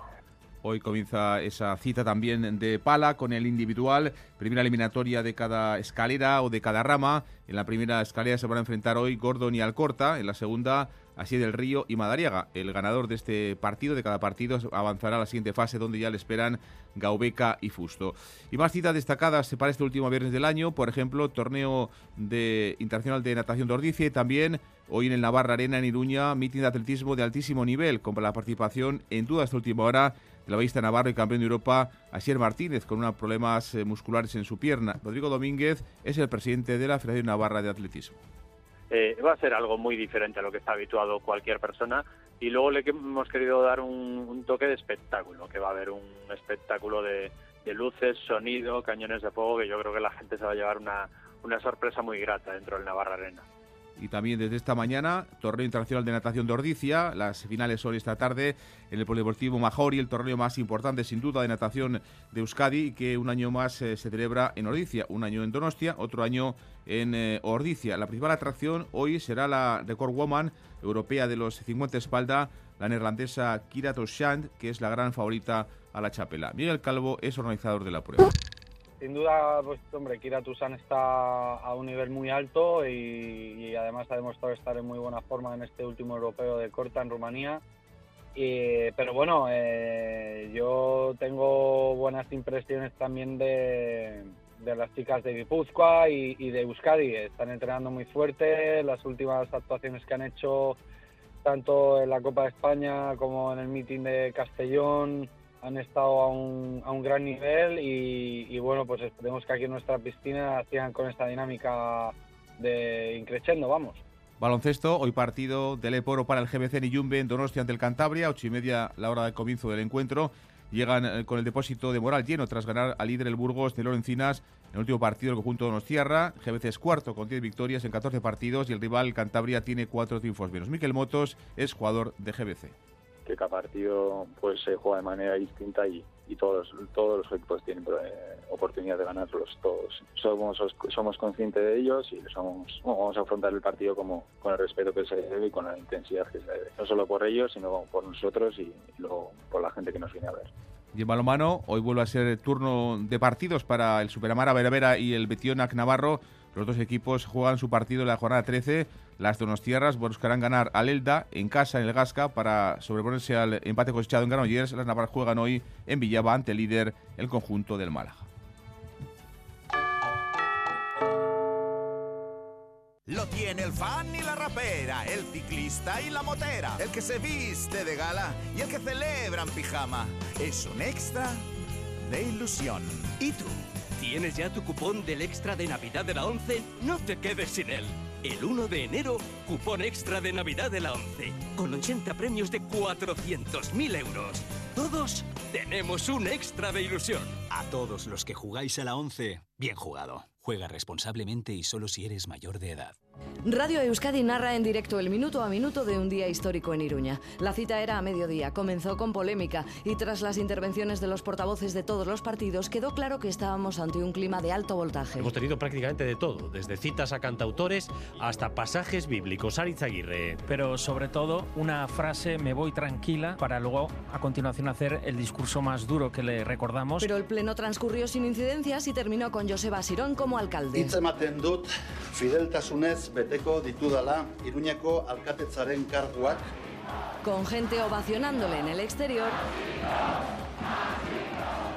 Hoy comienza esa cita también de pala con el individual, primera eliminatoria de cada escalera o de cada rama. En la primera escalera se van a enfrentar hoy Gordon y Alcorta, en la segunda así del Río y Madariaga. El ganador de este partido, de cada partido, avanzará a la siguiente fase donde ya le esperan Gaubeca y Fusto. Y más citas destacadas para este último viernes del año, por ejemplo, torneo de internacional de natación de Ordicia y también hoy en el Navarra Arena en Iruña, mitin de atletismo de altísimo nivel, con la participación en toda esta última hora de la vista Navarro y campeón de Europa, Asier Martínez, con unos problemas eh, musculares en su pierna. Rodrigo Domínguez es el presidente de la Federación Navarra de Atletismo. Eh, va a ser algo muy diferente a lo que está habituado cualquier persona. Y luego le hemos querido dar un, toque de espectáculo, que va a haber un espectáculo de, luces, sonido, cañones de fuego, que yo creo que la gente se va a llevar una, una sorpresa muy grata dentro del Navarra Arena y también desde esta mañana, Torneo Internacional de Natación de Ordicia. Las finales son esta tarde en el Polideportivo Majori, el torneo más importante sin duda de natación de Euskadi, que un año más eh, se celebra en Ordicia, un año en Donostia, otro año en eh, Ordicia. La principal atracción hoy será la Record Woman europea de los 50 espalda, la neerlandesa Kira Toshand, que es la gran favorita a la chapela. Miguel Calvo es organizador de la prueba. Sin duda, pues hombre, Kira Tusan está a un nivel muy alto y, además ha demostrado estar en muy buena forma en este último europeo de corta en Rumanía. Y- pero bueno, eh, yo tengo buenas impresiones también de, de las chicas de Guipúzcoa y, y de Euskadi. Están entrenando muy fuerte. Las últimas actuaciones que han hecho, tanto en la Copa de España como en el meeting de Castellón, han estado a un, a un gran nivel. Y, y bueno, pues esperemos que aquí en nuestra piscina sigan con esta dinámica de increciendo, vamos. Baloncesto, hoy partido del Eporo para el GBC Niyumbe en Donostia ante el Cantabria, ocho y media la hora de comienzo del encuentro. Llegan eh, con el depósito de moral lleno tras ganar al líder el Burgos de Lorencinas en el último partido del conjunto Donostiarra. GBC es cuarto con 10 victorias en 14 partidos y el rival Cantabria tiene cuatro triunfos menos. Miquel Motos es jugador de GBC. Que cada partido pues se juega de manera distinta y, y todos todos los equipos tienen eh, oportunidad de ganarlos todos. Somos somos conscientes de ellos y somos bueno, vamos a afrontar el partido como con el respeto que se debe y con la intensidad que se debe. No solo por ellos sino por nosotros y, y por la gente que nos viene a ver. Y en balonmano, hoy vuelve a ser turno de partidos para el Superamara Veravera y el Betionac Navarro. Los dos equipos juegan su partido en la jornada 13. Las donostiarras buscarán ganar al Elda en casa en el Gasca para sobreponerse al empate cosechado en Granollers. Las navarras juegan hoy en Villaba ante el líder, el conjunto del Málaga. Lo tiene el fan y la rapera, el ciclista y la motera, el que se viste de gala y el que celebra en pijama. Es un extra de ilusión. ¿Y tú? ¿Tienes ya tu cupón del extra de Navidad de la 11? No te quedes sin él. El 1 de enero, cupón extra de Navidad de la 11, con 80 premios de 400.000 euros. Todos tenemos un extra de ilusión. A todos los que jugáis a la 11, bien jugado. Juega responsablemente y solo si eres mayor de edad. Radio Euskadi narra en directo el minuto a minuto de un día histórico en Iruña. La cita era a mediodía, comenzó con polémica y tras las intervenciones de los portavoces de todos los partidos quedó claro que estábamos ante un clima de alto voltaje. Hemos tenido prácticamente de todo, desde citas a cantautores hasta pasajes bíblicos. Aritz Aguirre. Pero sobre todo una frase, me voy tranquila, para luego a continuación hacer el discurso más duro que le recordamos. Pero el pleno transcurrió sin incidencias y terminó con Joseba Sirón como alcalde. Dut fideltasunez beteko ditudala Iruñeko alkatetzaren karguak Con gente ovacionándole en el exterior.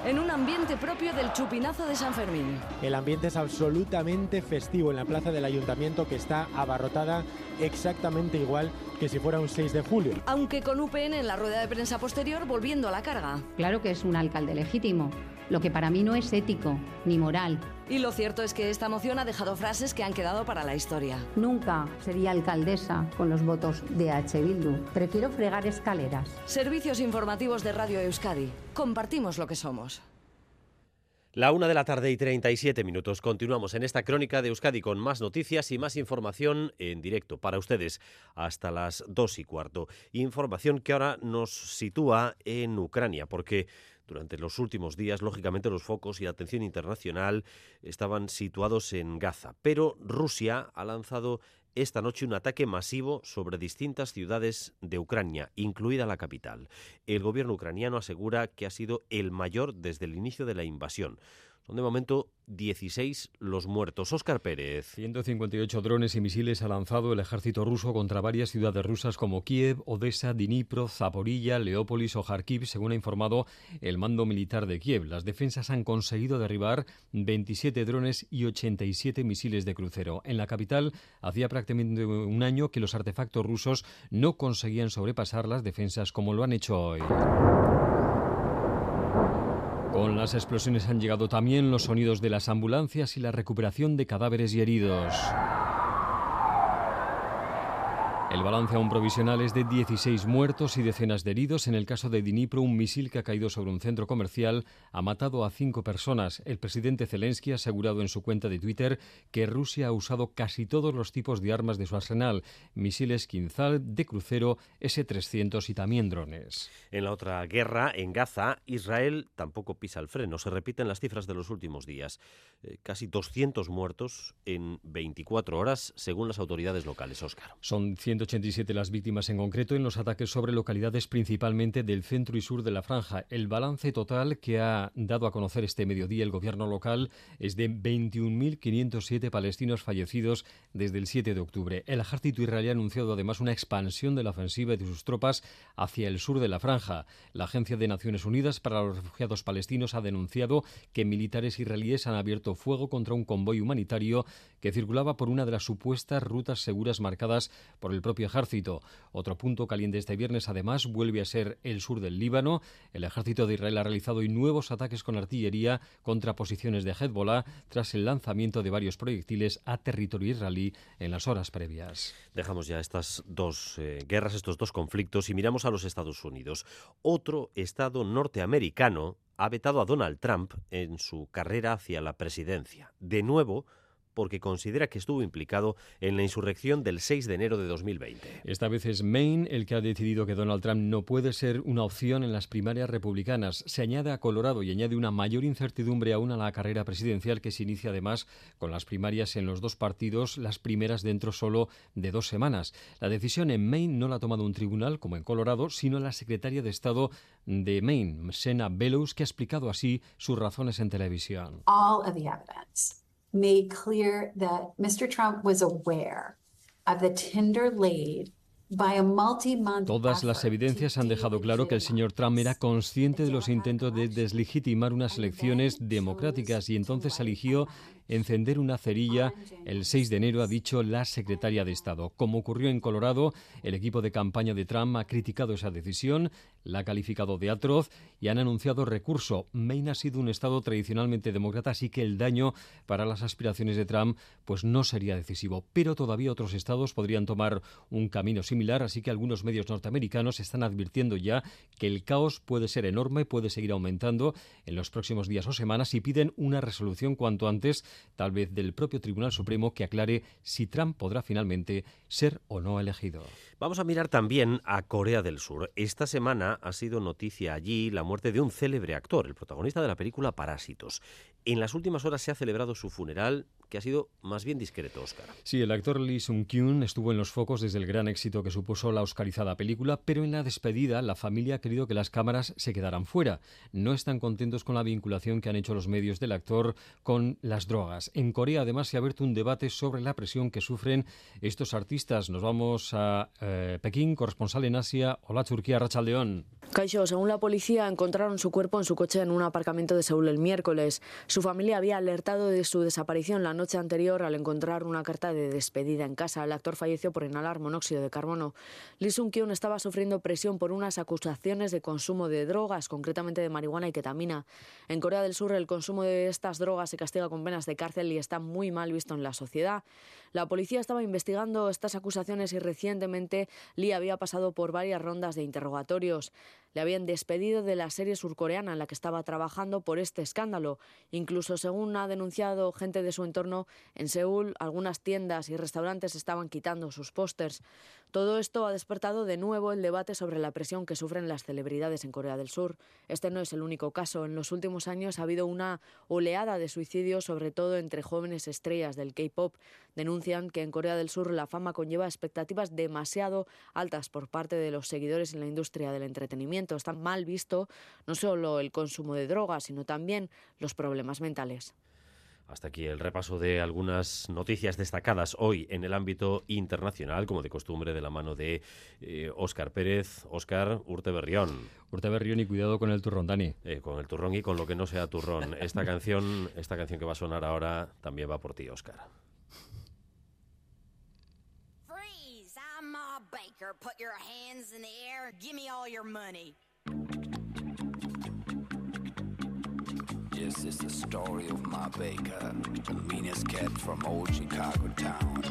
En un ambiente propio del chupinazo de San Fermín. El ambiente es absolutamente festivo en la plaza del ayuntamiento que está abarrotada exactamente igual que si fuera un 6 de julio. Aunque con UPN en la rueda de prensa posterior volviendo a la carga. Claro que es un alcalde legítimo, lo que para mí no es ético ni moral. Y lo cierto es que esta moción ha dejado frases que han quedado para la historia. Nunca sería alcaldesa con los votos de H. Bildu. Prefiero fregar escaleras. Servicios informativos de Radio Euskadi. Compartimos lo que somos. La una de la tarde y 37 minutos. Continuamos en esta crónica de Euskadi con más noticias y más información en directo para ustedes hasta las dos y cuarto. Información que ahora nos sitúa en Ucrania, porque durante los últimos días, lógicamente, los focos y la atención internacional estaban situados en Gaza. Pero Rusia ha lanzado esta noche un ataque masivo sobre distintas ciudades de Ucrania, incluida la capital. El gobierno ucraniano asegura que ha sido el mayor desde el inicio de la invasión. Son de momento 16 los muertos. Óscar Pérez. 158 drones y misiles ha lanzado el ejército ruso contra varias ciudades rusas como Kiev, Odessa, Dnipro, Zaporilla, Leópolis o Kharkiv, según ha informado el mando militar de Kiev. Las defensas han conseguido derribar 27 drones y 87 misiles de crucero. En la capital hacía prácticamente un año que los artefactos rusos no conseguían sobrepasar las defensas como lo han hecho hoy. Con las explosiones han llegado también los sonidos de las ambulancias y la recuperación de cadáveres y heridos. El balance aún provisional es de 16 muertos y decenas de heridos. En el caso de Dnipro, un misil que ha caído sobre un centro comercial ha matado a cinco personas. El presidente Zelensky ha asegurado en su cuenta de Twitter que Rusia ha usado casi todos los tipos de armas de su arsenal, misiles Kinzhal, de crucero, S-300 y también drones. En la otra guerra, en Gaza, Israel tampoco pisa el freno. Se repiten las cifras de los últimos días. Eh, casi 200 muertos en 24 horas, según las autoridades locales. Oscar. Son 100 187 las víctimas en concreto en los ataques sobre localidades principalmente del centro y sur de la franja. El balance total que ha dado a conocer este mediodía el gobierno local es de 21.507 palestinos fallecidos desde el 7 de octubre. El ejército israelí ha anunciado además una expansión de la ofensiva de sus tropas hacia el sur de la franja. La Agencia de Naciones Unidas para los Refugiados Palestinos ha denunciado que militares israelíes han abierto fuego contra un convoy humanitario que circulaba por una de las supuestas rutas seguras marcadas por el propio ejército. Otro punto caliente este viernes, además, vuelve a ser el sur del Líbano. El ejército de Israel ha realizado hoy nuevos ataques con artillería contra posiciones de Hezbollah tras el lanzamiento de varios proyectiles a territorio israelí en las horas previas. Dejamos ya estas dos eh, guerras, estos dos conflictos y miramos a los Estados Unidos. Otro estado norteamericano ha vetado a Donald Trump en su carrera hacia la presidencia. De nuevo, porque considera que estuvo implicado en la insurrección del 6 de enero de 2020. Esta vez es Maine el que ha decidido que Donald Trump no puede ser una opción en las primarias republicanas. Se añade a Colorado y añade una mayor incertidumbre aún a la carrera presidencial que se inicia además con las primarias en los dos partidos, las primeras dentro solo de dos semanas. La decisión en Maine no la ha tomado un tribunal como en Colorado, sino la secretaria de Estado de Maine, Sena Bellows, que ha explicado así sus razones en televisión. All of the evidence made clear that Mr. Trump was aware of the tender laid Todas las evidencias han dejado claro que el señor Trump era consciente de los intentos de deslegitimar unas elecciones democráticas y entonces eligió encender una cerilla el 6 de enero, ha dicho la secretaria de Estado. Como ocurrió en Colorado, el equipo de campaña de Trump ha criticado esa decisión, la ha calificado de atroz y han anunciado recurso. Maine ha sido un Estado tradicionalmente demócrata, así que el daño para las aspiraciones de Trump pues no sería decisivo. Pero todavía otros estados podrían tomar un camino similar, así que algunos medios norteamericanos están advirtiendo ya que el caos puede ser enorme, puede seguir aumentando en los próximos días o semanas y piden una resolución cuanto antes tal vez del propio Tribunal Supremo, que aclare si Trump podrá finalmente ser o no elegido. Vamos a mirar también a Corea del Sur. Esta semana ha sido noticia allí la muerte de un célebre actor, el protagonista de la película Parásitos. En las últimas horas se ha celebrado su funeral, que ha sido más bien discreto, Oscar. Sí, el actor Lee Sung-kyun estuvo en los focos desde el gran éxito que supuso la oscarizada película, pero en la despedida la familia ha querido que las cámaras se quedaran fuera. No están contentos con la vinculación que han hecho los medios del actor con las drogas. En Corea, además, se ha abierto un debate sobre la presión que sufren estos artistas. Nos vamos a eh, Pekín, corresponsal en Asia. Hola, Turquía, Rachaldeón. Caixo, según la policía, encontraron su cuerpo en su coche en un aparcamiento de Seúl el miércoles. Su familia había alertado de su desaparición la noche anterior al encontrar una carta de despedida en casa. El actor falleció por inhalar monóxido de carbono. Lee Sung-kyun estaba sufriendo presión por unas acusaciones de consumo de drogas, concretamente de marihuana y ketamina. En Corea del Sur, el consumo de estas drogas se castiga con penas de cárcel y está muy mal visto en la sociedad. La policía estaba investigando estas acusaciones y recientemente Lee había pasado por varias rondas de interrogatorios. Le habían despedido de la serie surcoreana en la que estaba trabajando por este escándalo. Incluso, según ha denunciado gente de su entorno, en Seúl algunas tiendas y restaurantes estaban quitando sus pósters. Todo esto ha despertado de nuevo el debate sobre la presión que sufren las celebridades en Corea del Sur. Este no es el único caso. En los últimos años ha habido una oleada de suicidios, sobre todo entre jóvenes estrellas del K-pop. Denuncian que en Corea del Sur la fama conlleva expectativas demasiado altas por parte de los seguidores en la industria del entretenimiento. Está mal visto no solo el consumo de drogas, sino también los problemas mentales. Hasta aquí el repaso de algunas noticias destacadas hoy en el ámbito internacional, como de costumbre, de la mano de Óscar eh, Pérez. Óscar Urteberrión. Urteberrión y cuidado con el turrón, Dani. Eh, con el turrón y con lo que no sea turrón. Esta canción, esta canción que va a sonar ahora también va por ti, Óscar. Put your hands in the air. Give me all your money. This is the story of my baker, the meanest cat from old Chicago town.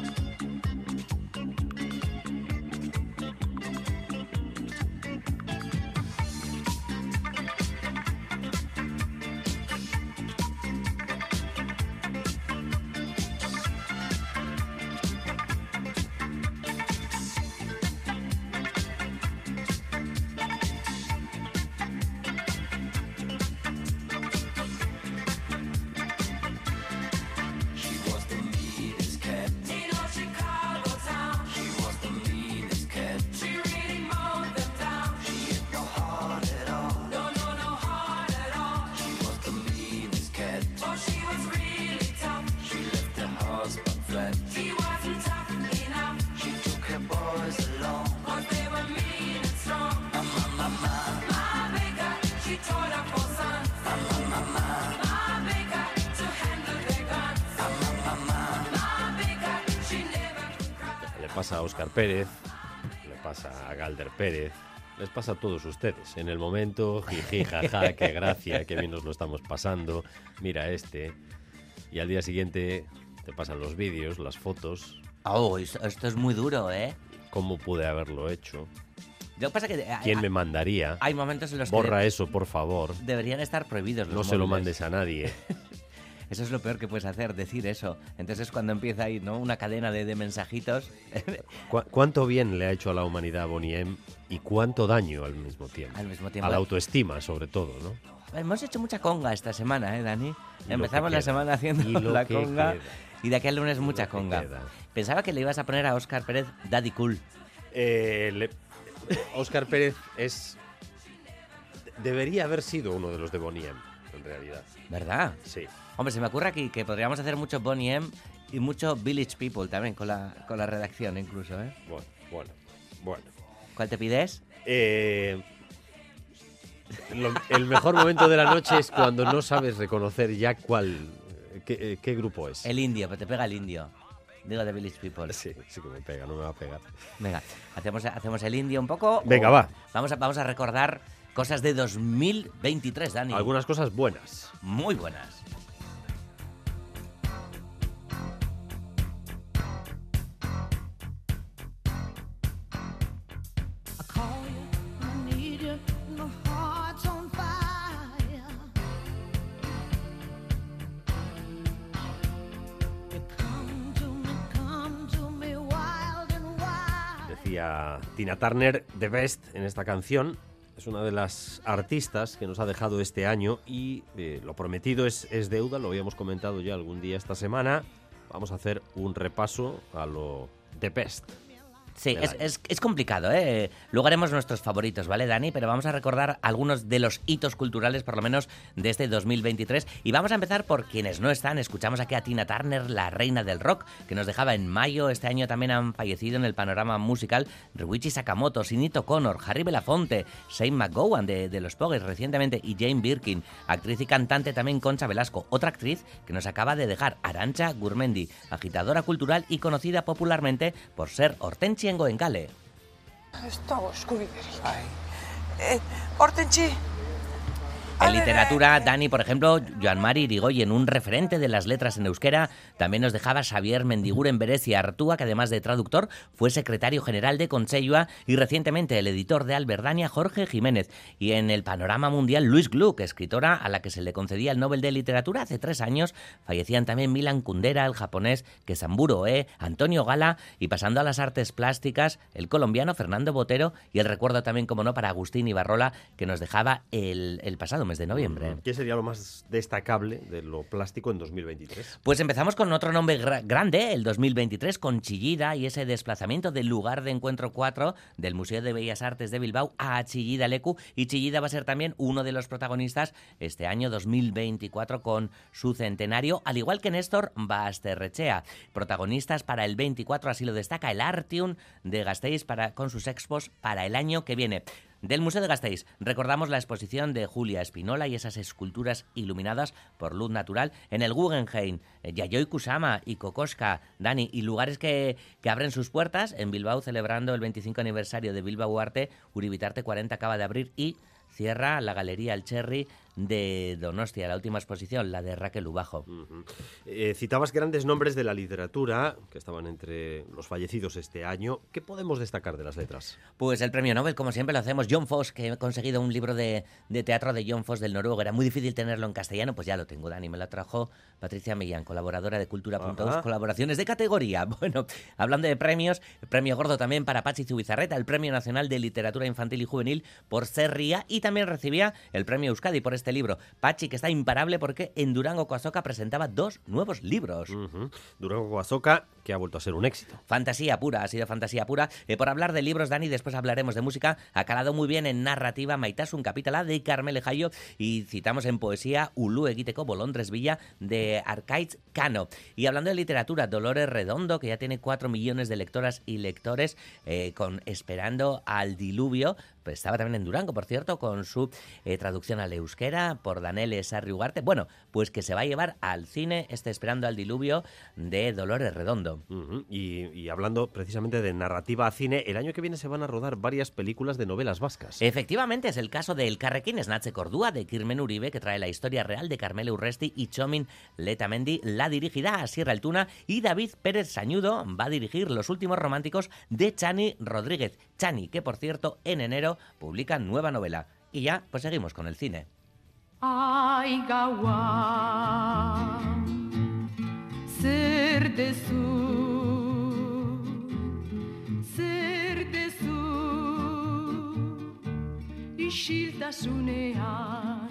Pasa a Óscar Pérez, le pasa a Galder Pérez, les pasa a todos ustedes. En el momento, jiji, jaja, qué gracia, qué bien nos lo estamos pasando. Mira este. Y al día siguiente te pasan los vídeos, las fotos. Oh, esto es muy duro, ¿eh? ¿Cómo pude haberlo hecho? Lo que pasa es que eh, ¿Quién hay- me mandaría? hay momentos en los que Borra eso, por favor. deberían estar prohibidos los No se lo mandes a nadie. Eso es lo peor que puedes hacer, decir eso. Entonces es cuando empieza ahí, ¿no? Una cadena de, de mensajitos. ¿Cu- ¿Cuánto bien le ha hecho a la humanidad Bonnie M y cuánto daño al mismo tiempo? Al mismo tiempo. A la autoestima, sobre todo, ¿no? Hemos hecho mucha conga esta semana, ¿eh, Dani? Y Empezamos la semana haciendo la conga queda. y de aquí al lunes mucha conga. queda. Pensaba que le ibas a poner a Óscar Pérez Daddy Cool. Óscar Pérez es... Debería haber sido uno de los de Bonnie M, en realidad. ¿Verdad? Sí. Hombre, se me ocurre aquí que podríamos hacer mucho Bonnie M y mucho Village People también con la, con la redacción incluso, ¿eh? Bueno, bueno, bueno. ¿Cuál te pides? Eh, lo- el mejor momento de la noche es cuando no sabes reconocer ya cuál, qué, eh, qué grupo es. El indio, pero te pega el indio. Digo de Village People. Sí, sí que me pega, no me va a pegar. Venga, hacemos, hacemos el indio un poco. Venga, va. Vamos a, vamos a recordar cosas de 2023, Dani. Algunas cosas buenas. Muy buenas. Decía Tina Turner, The Best, en esta canción. Es una de las artistas que nos ha dejado este año y eh, lo prometido es, es deuda, lo habíamos comentado ya algún día esta semana. Vamos a hacer un repaso a lo The Best. Sí, es, es- es complicado, ¿eh? Luego haremos nuestros favoritos, ¿vale, Dani? Pero vamos a recordar algunos de los hitos culturales, por lo menos, de este 2023. Y vamos a empezar por quienes no están. Escuchamos aquí a Tina Turner, la reina del rock, que nos dejaba en mayo. Este año también han fallecido en el panorama musical Ryuichi Sakamoto, Sinito Connor, Harry Belafonte, Shane McGowan de, de Los Pogues recientemente y Jane Birkin, actriz y cantante también Concha Velasco, otra actriz que nos acaba de dejar, Arancha Gurmendi, agitadora cultural y conocida popularmente por ser gutxiengoen kale. Ez dago eskubiderik. Bai. E, hortentxi, En literatura, Dani, por ejemplo, Joan Mari Irigoyen, un referente de las letras en euskera, también nos dejaba Xavier Mendiguren Berezi Artúa, que además de traductor, fue secretario general de Consellua y recientemente el editor de Alberdania, Jorge Jiménez. Y en el panorama mundial, Luis Gluck, escritora a la que se le concedía el Nobel de Literatura hace tres años. Fallecían también Milan Kundera, el japonés Kesamburo E, Antonio Gala y pasando a las artes plásticas, el colombiano Fernando Botero y el recuerdo también, como no, para Agustín Ibarrola, que nos dejaba el, el pasado mes de noviembre. ¿Qué sería lo más destacable de lo plástico en 2023? Pues empezamos con otro nombre gra- grande, el 2023, con Chillida y ese desplazamiento del lugar de encuentro 4 del Museo de Bellas Artes de Bilbao a Chillida Lecu. Y Chillida va a ser también uno de los protagonistas este año 2024 con su centenario, al igual que Néstor Basterrechea. Protagonistas para el 24, así lo destaca el Artium de Gasteiz para, con sus expos para el año que viene. Del Museo de Gasteiz. Recordamos la exposición de Julia Espinola y esas esculturas iluminadas por luz natural en el Guggenheim, eh, Yayoi Kusama y Kokoschka, Dani, y lugares que, que abren sus puertas en Bilbao celebrando el 25 aniversario de Bilbao Arte, Uribitarte 40 acaba de abrir y cierra la Galería El Cherry de Donostia, la última exposición, la de Raquel Ubajo. Eh, citabas grandes nombres de la literatura que estaban entre los fallecidos este año. ¿Qué podemos destacar de las letras? Pues el premio Nobel, como siempre lo hacemos, John Foss, que he conseguido un libro de, de teatro de John Foss del noruego. Era muy difícil tenerlo en castellano, pues ya lo tengo, Dani. Me lo trajo Patricia Millán, colaboradora de Cultura.us, Ajá. colaboraciones de categoría. Bueno, hablando de premios, el premio gordo también para Pachi Zubizarreta, el Premio Nacional de Literatura Infantil y Juvenil por Serría, y también recibía el premio Euskadi por este libro. Pachi, que está imparable porque en Durango Coazoca presentaba dos nuevos libros. Durango Coazoca, que ha vuelto a ser un éxito. Fantasía pura, ha sido fantasía pura. Eh, por hablar de libros, Dani, después hablaremos de música. Ha calado muy bien en narrativa Maitasun Capitala de Carmele Jayo y citamos en poesía Ulu Egiteko Bolondres Villa de Arcaiz Cano. Y hablando de literatura, Dolores Redondo, que ya tiene cuatro millones de lectoras y lectores eh, con Esperando al Diluvio. Pues estaba también en Durango, por cierto, con su eh, traducción al euskera. Por Danele Sarri Ugarte. Bueno, pues que se va a llevar al cine este Esperando al Diluvio de Dolores Redondo. Y, y hablando precisamente de narrativa a cine, el año que viene se van a rodar varias películas de novelas vascas. Efectivamente, es el caso del Carrequín Snatche Cordúa de Kirmen Uribe, que trae la historia real de Carmelo Urresti y Chomin Letamendi. La dirigirá a Sierra Altuna y David Pérez Sañudo va a dirigir Los Últimos Románticos de Chani Rodríguez. Chani, que por cierto en enero publica nueva novela. Y ya, pues seguimos con el cine. Dezu Isiltasunean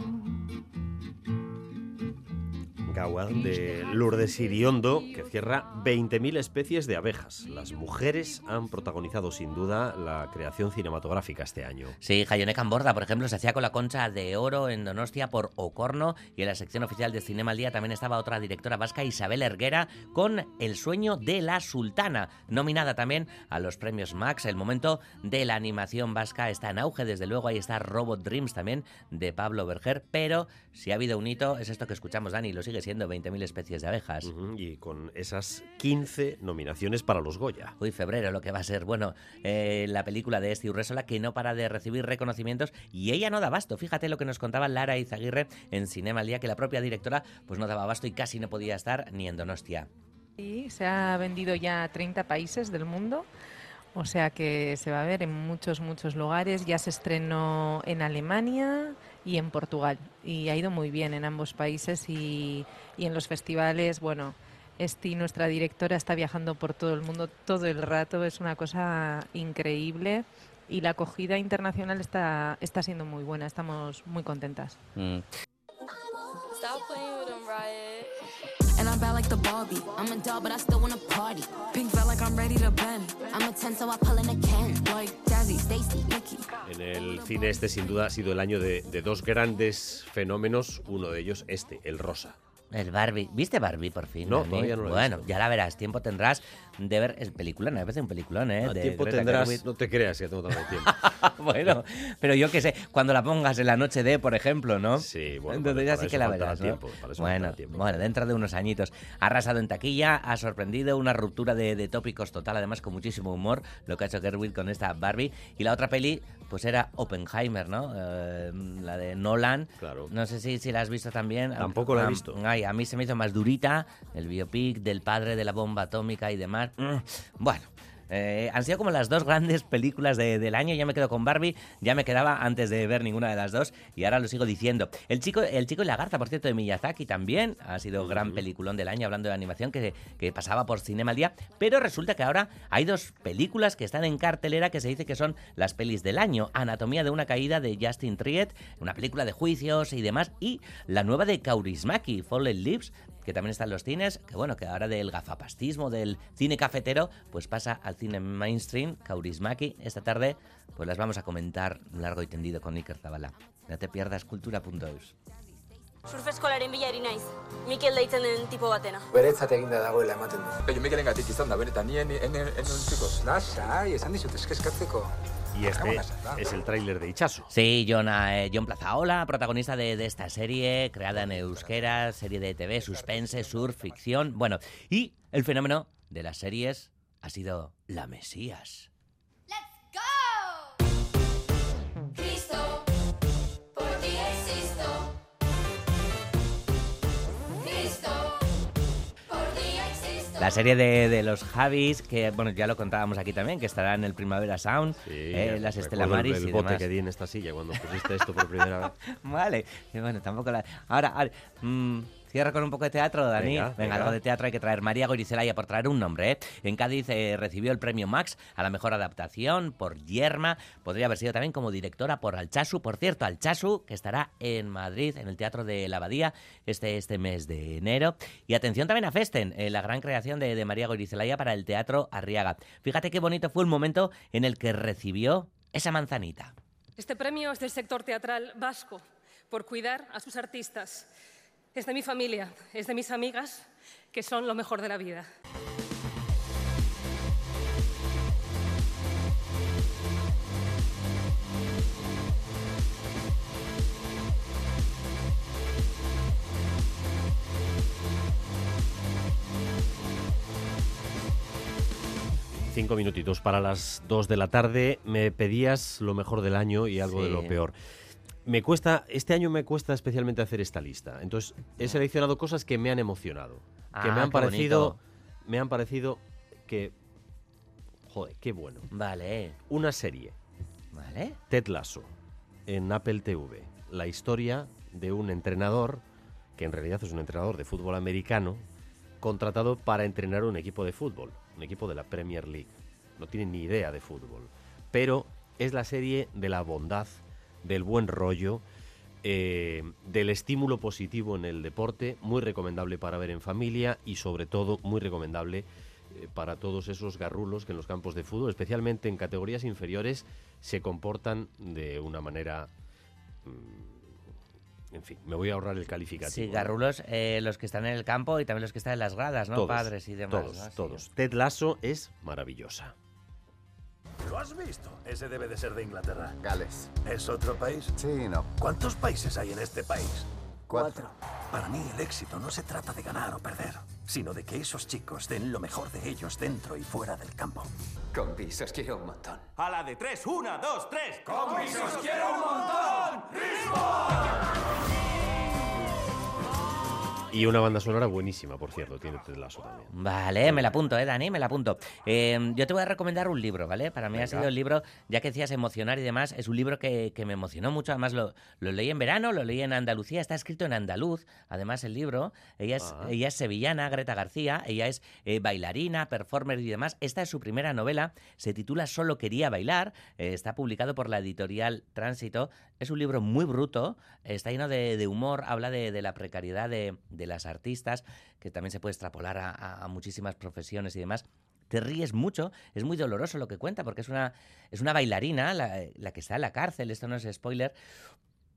De Lourdes Iriondo, que cierra 20.000 especies de abejas. Las mujeres han protagonizado sin duda la creación cinematográfica este año. Sí, Jayone Camborda, por ejemplo, se hacía con la concha de oro en Donostia por Ocorno y en la sección oficial de Cinema al Día también estaba otra directora vasca, Isabel Erguera, con El sueño de la sultana, nominada también a los premios Max. El momento de la animación vasca está en auge, desde luego ahí está Robot Dreams también de Pablo Berger, pero si ha habido un hito es esto que escuchamos, Dani, lo sigue siendo 20.000 especies de abejas. Y con esas 15 nominaciones para los Goya. Uy, febrero lo que va a ser. Bueno, eh, la película de Esti Urresola que no para de recibir reconocimientos y ella no da abasto. Fíjate lo que nos contaba Lara Izaguirre en Cinema al Día, que la propia directora pues no daba abasto y casi no podía estar ni en Donostia. Sí, se ha vendido ya a 30 países del mundo, o sea que se va a ver en muchos, muchos lugares. Ya se estrenó en Alemania y en Portugal y ha ido muy bien en ambos países y, y en los festivales, bueno, Esti, nuestra directora, está viajando por todo el mundo todo el rato, es una cosa increíble y la acogida internacional está, está siendo muy buena, estamos muy contentas. Stop playing with them, Riot. And I'm bad like the Barbie. I'm a doll, but I still wanna party. Pink felt like I'm ready to bend. I'm a 10, so I pull in a can. Like. En el cine este sin duda ha sido el año de, de dos grandes fenómenos, uno de ellos este, el rosa. El Barbie. ¿Viste Barbie por fin? No, todavía no lo he Bueno, visto. ya la verás. Tiempo tendrás de ver el peliculón. Me parece un peliculón, ¿eh? De tiempo tendrás, no te creas que tengo tanto tiempo. bueno, pero yo qué sé, cuando la pongas en la noche de, por ejemplo, ¿no? Sí, bueno, Entonces ya sí que la verás, bueno, dentro de unos añitos. Ha arrasado en taquilla, ha sorprendido, una ruptura de, de tópicos total, además con muchísimo humor, lo que ha hecho Gerwig con esta Barbie. Y la otra peli, pues era Oppenheimer, ¿no? Eh, la de Nolan. Claro. No sé si, si la has visto también. Tampoco la he Ah, visto. Ay, a mí se me hizo más durita, el biopic del padre de la bomba atómica y demás. Mm, Bueno. eh, han sido como las dos grandes películas de- del año. Ya me quedo con Barbie, ya me quedaba antes de ver ninguna de las dos y ahora lo sigo diciendo. El chico, el chico y la garza, por cierto, de Miyazaki también ha sido gran peliculón del año hablando de animación que, que pasaba por Cinema al Día. Pero resulta que ahora hay dos películas que están en cartelera que se dice que son las pelis del año. Anatomía de una caída de Justin Triet, una película de juicios y demás. Y la nueva de Kaurismäki, Fallen Leaves, que también está en los cines, que bueno, que ahora del gafapastismo, del cine cafetero, pues pasa al cine mainstream, Kaurismäki. Esta tarde, pues las vamos a comentar largo y tendido con Iker Zabala. No te pierdas cultura.eus. Surf eskolaren bila ari naiz. Mikel deitzen den tipo batena. Beretzat eginda dagoela ematen du. Baina Mikelen gatik izan da, benetan, nien en, en, en un chicos. Lasai, esan dizut, eskaskatzeko. Y este es el tráiler de Ichazo. Sí, John, eh, John Plazaola, protagonista de, de esta serie, creada en euskera, serie de TV, suspense, surf, ficción. Bueno, y el fenómeno de las series ha sido la Mesías. La serie de, de los Javis, que bueno, ya lo contábamos aquí también, que estará en el Primavera Sound, eh, las Estela el- Maris el y bote demás. que di en esta silla cuando pusiste esto por primera vez. Vale, bueno, tampoco la... Ahora, ahora, mm, cierra con un poco de teatro, Dani. Venga, Venga, venga. algo de teatro hay que traer. María Gorizelaya, por traer un nombre, ¿eh? En Cádiz eh, recibió el premio Max a la mejor adaptación por Yerma. Podría haber sido también como directora por Alchasu. Por cierto, Alchasu, que estará en Madrid, en el Teatro de la Abadía, este, este mes de enero. Y atención también a Festen, eh, la gran creación de, de María Gorizelaya para el Teatro Arriaga. Fíjate qué bonito fue el momento en el que recibió esa manzanita. Este premio es del sector teatral vasco por cuidar a sus artistas es de mi familia, es de mis amigas, que son lo mejor de la vida. Cinco minutitos para las dos de la tarde. Me pedías lo mejor del año y algo de lo peor. Me cuesta, este año me cuesta especialmente hacer esta lista. Entonces, he seleccionado cosas que me han emocionado. que Ah, me han parecido. bonito. Me han parecido que. Joder, qué bueno. Vale. Una serie. Vale. Ted Lasso. En Apple TV. La historia de un entrenador, que en realidad es un entrenador de fútbol americano, contratado para entrenar un equipo de fútbol, un equipo de la Premier League. No tiene ni idea de fútbol. Pero es la serie de la bondad, del buen rollo, eh, del estímulo positivo en el deporte, muy recomendable para ver en familia y sobre todo muy recomendable eh, para todos esos garrulos que en los campos de fútbol, especialmente en categorías inferiores, se comportan de una manera... mm, En fin, me voy a ahorrar el calificativo. Sí, garrulos, eh, los que están en el campo y también los que están en las gradas, ¿no? Todos, Padres y demás. Todos, todos. Ted Lasso es maravillosa. ¿Lo has visto? Ese debe de ser de Inglaterra. Gales. ¿Es otro país? Sí, no. ¿Cuántos países hay en este país? Cuatro. Para mí el éxito no se trata de ganar o perder, sino de que esos chicos den lo mejor de ellos dentro y fuera del campo. Con pisos quiero un montón. A la de tres, una, dos, tres. ¡Con pisos quiero un montón! Y una banda sonora buenísima, por cierto, tiene Ted Lasso también. Vale, me la apunto, ¿eh, Dani? Me la apunto. Eh, yo te voy a recomendar un libro, ¿vale? Para mí Venga. ha sido el libro, ya que decías emocionar y demás, es un libro que, que me emocionó mucho. Además, lo, lo leí en verano, lo leí en Andalucía, está escrito en andaluz, además, el libro. Ella es, Ah. ella es sevillana, Greta García, ella es eh, bailarina, performer y demás. Esta es su primera novela, se titula Solo quería bailar, eh, está publicado por la editorial Tránsito. Es un libro muy bruto, está lleno de, humor, habla de, la precariedad de, las artistas, que también se puede extrapolar a muchísimas profesiones y demás. Te ríes mucho, es muy doloroso lo que cuenta, porque es una, es una bailarina, la, la que está en la cárcel, esto no es spoiler.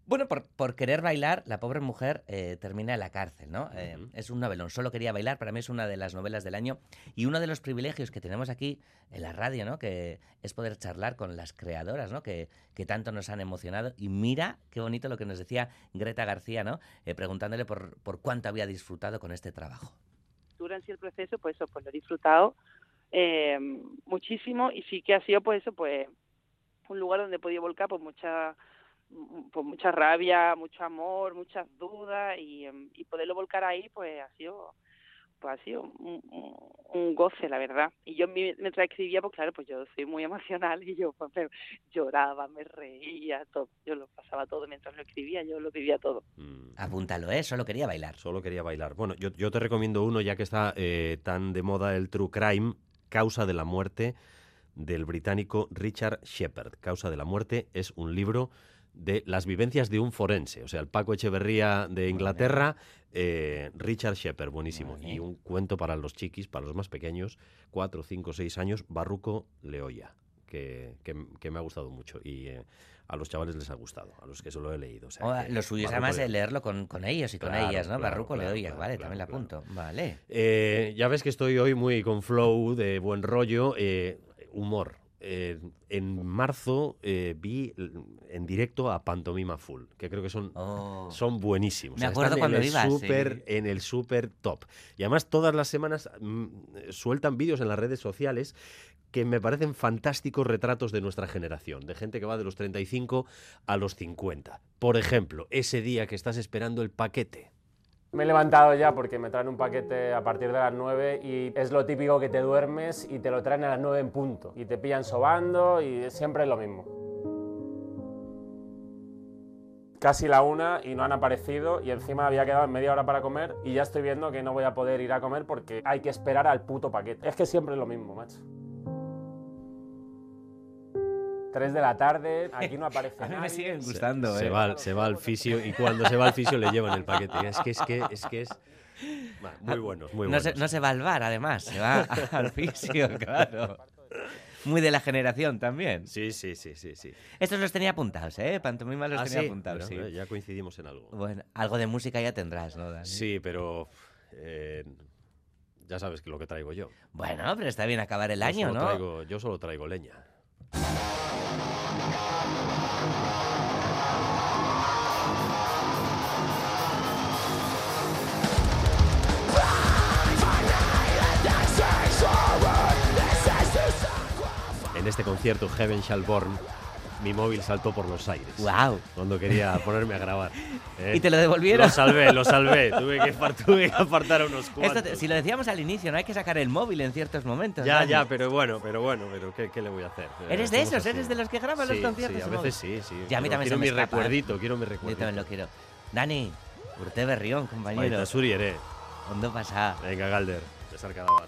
Bueno, por, por querer bailar, la pobre mujer eh, termina en la cárcel, ¿no? Eh, es un novelón, solo quería bailar, para mí es una de las novelas del año y uno de los privilegios que tenemos aquí en la radio, ¿no? Que es poder charlar con las creadoras, ¿no? Que, que tanto nos han emocionado. Y mira qué bonito lo que nos decía Greta García, ¿no? Eh, preguntándole por, por cuánto había disfrutado con este trabajo. durante el proceso, pues eso, pues lo he disfrutado eh, muchísimo y sí que ha sido pues eso, pues un lugar donde he podido volcar pues mucha pues mucha rabia, mucho amor, muchas dudas y, em, y poderlo volcar ahí pues ha sido pues ha sido un, un- un goce la verdad y yo mi- mientras escribía pues claro pues yo soy muy emocional y yo pues me lloraba me reía todo yo lo pasaba todo mientras lo escribía yo lo vivía todo Apúntalo, ¿eh? Solo quería bailar. Solo quería bailar. Bueno, yo, yo te recomiendo uno, ya que está eh, tan de moda el True Crime, Causa de la Muerte, del británico Richard Shepard. Causa de la Muerte es un libro de las vivencias de un forense, o sea, el Paco Echeverría de Inglaterra, eh, Richard Shepard, buenísimo. Y un cuento para los chiquis, para los más pequeños, 4, 5, 6 años, Barruco Leoya, que, que- que me ha gustado mucho. Y eh, a los chavales les ha gustado, a los que se lo he leído. o sea lo suyo es además de leerlo con, con ellos y con ellas, ¿no? claro, Barruco claro, vale, también la apunto. Vale. Eh, ya ves que estoy hoy muy con flow, de buen rollo, eh, humor. Eh, en marzo eh, vi en directo a Pantomima Full, que creo que son, son buenísimos. Oh. Me acuerdo cuando en el ibas, super, sí. En el super top. Y además todas las semanas mm, sueltan vídeos en las redes sociales que me parecen fantásticos retratos de nuestra generación, de gente que va de los 35 a los 50. Por ejemplo, ese día que estás esperando el paquete. Me he levantado ya porque me traen un paquete a partir de las 9 y es lo típico que te duermes y te lo traen a las 9 en punto. Y te pillan sobando y siempre es lo mismo. Casi la una y no han aparecido y encima había quedado media hora para comer y ya estoy viendo que no voy a poder ir a comer porque hay que esperar al puto paquete. Es que siempre es lo mismo, macho. 3 de la tarde, aquí no aparece A mí me siguen gustando, se, ¿eh? va, al- se va al fisio y cuando se va al fisio le llevan el paquete. Es que es que es que es muy buenos, muy no, buenos. se, no se va al bar, además, se va al fisio, claro. Muy de la generación también. Sí, sí, sí, sí, sí. Estos los tenía apuntados, ¿eh? Pantomima los Ah, tenía sí. apuntados, Bueno, sí. ya coincidimos en algo. Bueno, algo de música ya tendrás, ¿no, Dani? Sí, pero eh, ya sabes que lo que traigo yo. Bueno, pero está bien acabar el Yo año, ¿no? traigo- yo solo traigo leña. Este concierto Heaven Shall Born, mi móvil saltó por los aires. ¡Wow! Cuando quería ponerme a grabar. ¿eh? ¿Y te lo devolvieron? Lo salvé, lo salvé. Tuve que, tuve que apartar a unos cuantos. te- si lo decíamos al inicio, no hay que sacar el móvil en ciertos momentos. Ya, Dani. ya, pero bueno, pero bueno, pero ¿qué, qué le voy a hacer? Eh, ¿Eres de esos? así. ¿Eres de los que graban los Sí, conciertos Sí, a veces sí, sí. Ya a mí Quiero- también se quiero me mi escapa, ¿eh? recuerdito, quiero mi Yo recuerdito. también lo quiero. Dani, urte berrión, compañero. Baita zuri ere. ¿Dónde pasa? Venga, Galder, besarkada bat.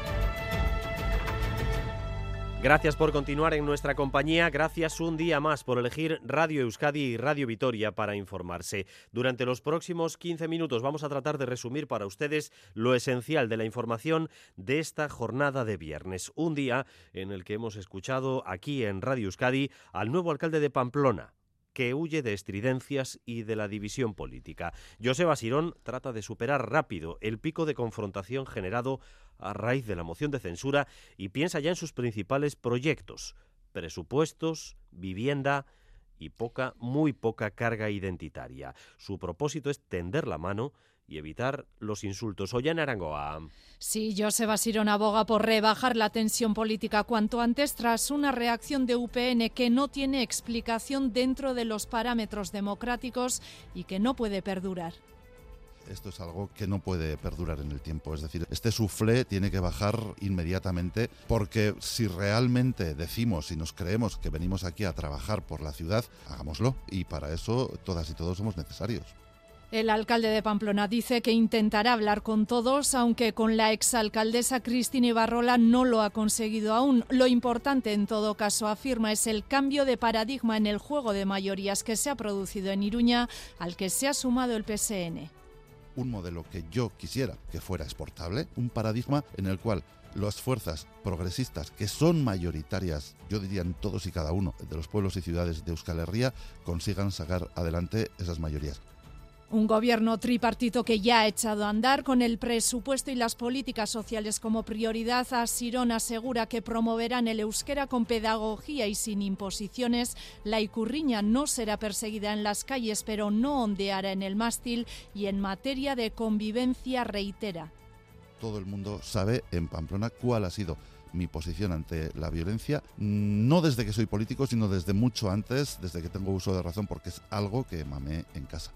Gracias por continuar en nuestra compañía, gracias un día más por elegir Radio Euskadi y Radio Vitoria para informarse. Durante los próximos 15 minutos vamos a tratar de resumir para ustedes lo esencial de la información de esta jornada de viernes, un día en el que hemos escuchado aquí en Radio Euskadi al nuevo alcalde de Pamplona, que huye de estridencias y de la división política. Joseba Sirón trata de superar rápido el pico de confrontación generado a raíz de la moción de censura y piensa ya en sus principales proyectos, presupuestos, vivienda y poca, muy poca carga identitaria. Su propósito es tender la mano y evitar los insultos. Ollana Arangoa. Sí, Joseba Sirón aboga por rebajar la tensión política cuanto antes tras una reacción de UPN que no tiene explicación dentro de los parámetros democráticos y que no puede perdurar. Esto es algo que no puede perdurar en el tiempo. Es decir, este suflé tiene que bajar inmediatamente porque si realmente decimos y nos creemos que venimos aquí a trabajar por la ciudad, hagámoslo. Y para eso todas y todos somos necesarios. El alcalde de Pamplona dice que intentará hablar con todos, aunque con la exalcaldesa Cristina Ibarrola no lo ha conseguido aún. Lo importante, en todo caso, afirma, es el cambio de paradigma en el juego de mayorías que se ha producido en Iruña, al que se ha sumado el PSN. Un modelo que yo quisiera que fuera exportable, un paradigma en el cual las fuerzas progresistas, que son mayoritarias, yo diría en todos y cada uno de los pueblos y ciudades de Euskal Herria, consigan sacar adelante esas mayorías. Un gobierno tripartito que ya ha echado a andar con el presupuesto y las políticas sociales como prioridad. Asirón asegura que promoverán el euskera con pedagogía y sin imposiciones. La icurriña no será perseguida en las calles, pero no ondeará en el mástil y en materia de convivencia reitera. Todo el mundo sabe en Pamplona cuál ha sido mi posición ante la violencia, no desde que soy político, sino desde mucho antes, desde que tengo uso de razón, porque es algo que mamé en casa.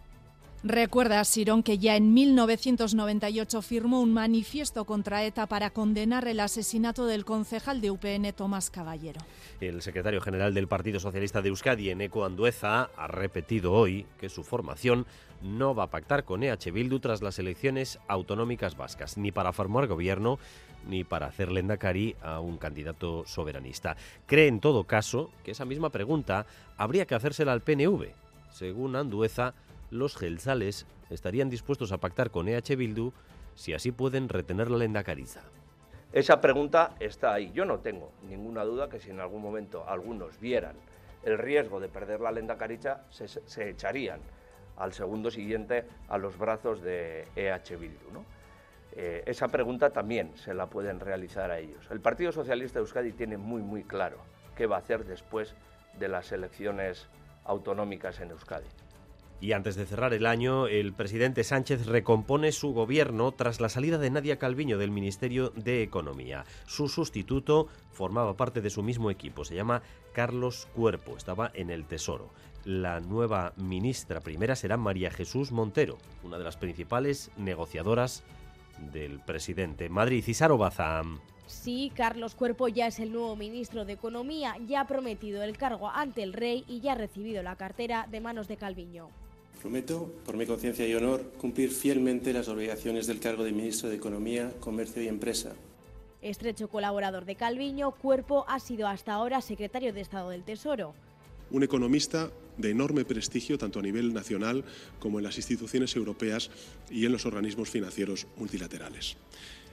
Recuerda Sirón que ya en 1998 firmó un manifiesto contra ETA para condenar el asesinato del concejal de UPN Tomás Caballero. El secretario general del Partido Socialista de Euskadi, Eneco Andueza, ha repetido hoy que su formación no va a pactar con EH Bildu tras las elecciones autonómicas vascas, ni para formar gobierno ni para hacer lendakari a un candidato soberanista. Cree en todo caso que esa misma pregunta habría que hacérsela al PNV. Según Andueza, los gelsales estarían dispuestos a pactar con EH Bildu si así pueden retener la lendakariza. Esa pregunta está ahí. Yo no tengo ninguna duda que si en algún momento algunos vieran el riesgo de perder la lenda caricha, se, se echarían al segundo siguiente a los brazos de EH Bildu. esa pregunta también se la pueden realizar a ellos. El Partido Socialista de Euskadi tiene muy, muy claro qué va a hacer después de las elecciones autonómicas en Euskadi. Y antes de cerrar el año, el presidente Sánchez recompone su gobierno tras la salida de Nadia Calviño del Ministerio de Economía. Su sustituto formaba parte de su mismo equipo, se llama Carlos Cuerpo, estaba en el Tesoro. La nueva ministra primera será María Jesús Montero, una de las principales negociadoras del presidente. Madrid, Cisaro Bazán. Sí, Carlos Cuerpo ya es el nuevo ministro de Economía, ya ha prometido el cargo ante el rey y ya ha recibido la cartera de manos de Calviño. Prometo, por mi conciencia y honor, cumplir fielmente las obligaciones del cargo de ministro de Economía, Comercio y Empresa. Estrecho colaborador de Calviño, Cuerpo ha sido hasta ahora secretario de Estado del Tesoro. Un economista de enorme prestigio tanto a nivel nacional como en las instituciones europeas y en los organismos financieros multilaterales.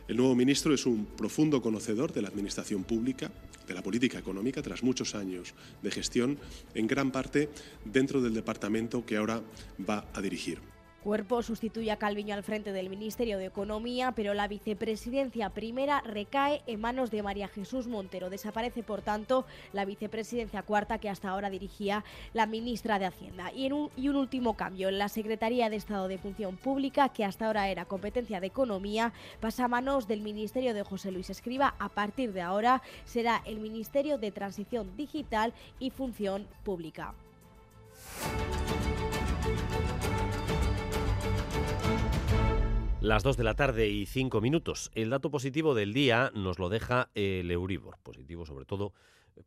El nuevo ministro es un profundo conocedor de la administración pública, de la política económica, tras muchos años de gestión, en gran parte dentro del departamento que ahora va a dirigir. Cuerpo sustituye a Calviño al frente del Ministerio de Economía, pero la vicepresidencia primera recae en manos de María Jesús Montero. Desaparece, por tanto, la vicepresidencia cuarta que hasta ahora dirigía la ministra de Hacienda. Y, un, un último cambio, la Secretaría de Estado de Función Pública, que hasta ahora era competencia de Economía, pasa a manos del Ministerio de José Luis Escriba. A partir de ahora será el Ministerio de Transición Digital y Función Pública. Las 2 de la tarde y 5 minutos. El dato positivo del día nos lo deja el Euribor, positivo sobre todo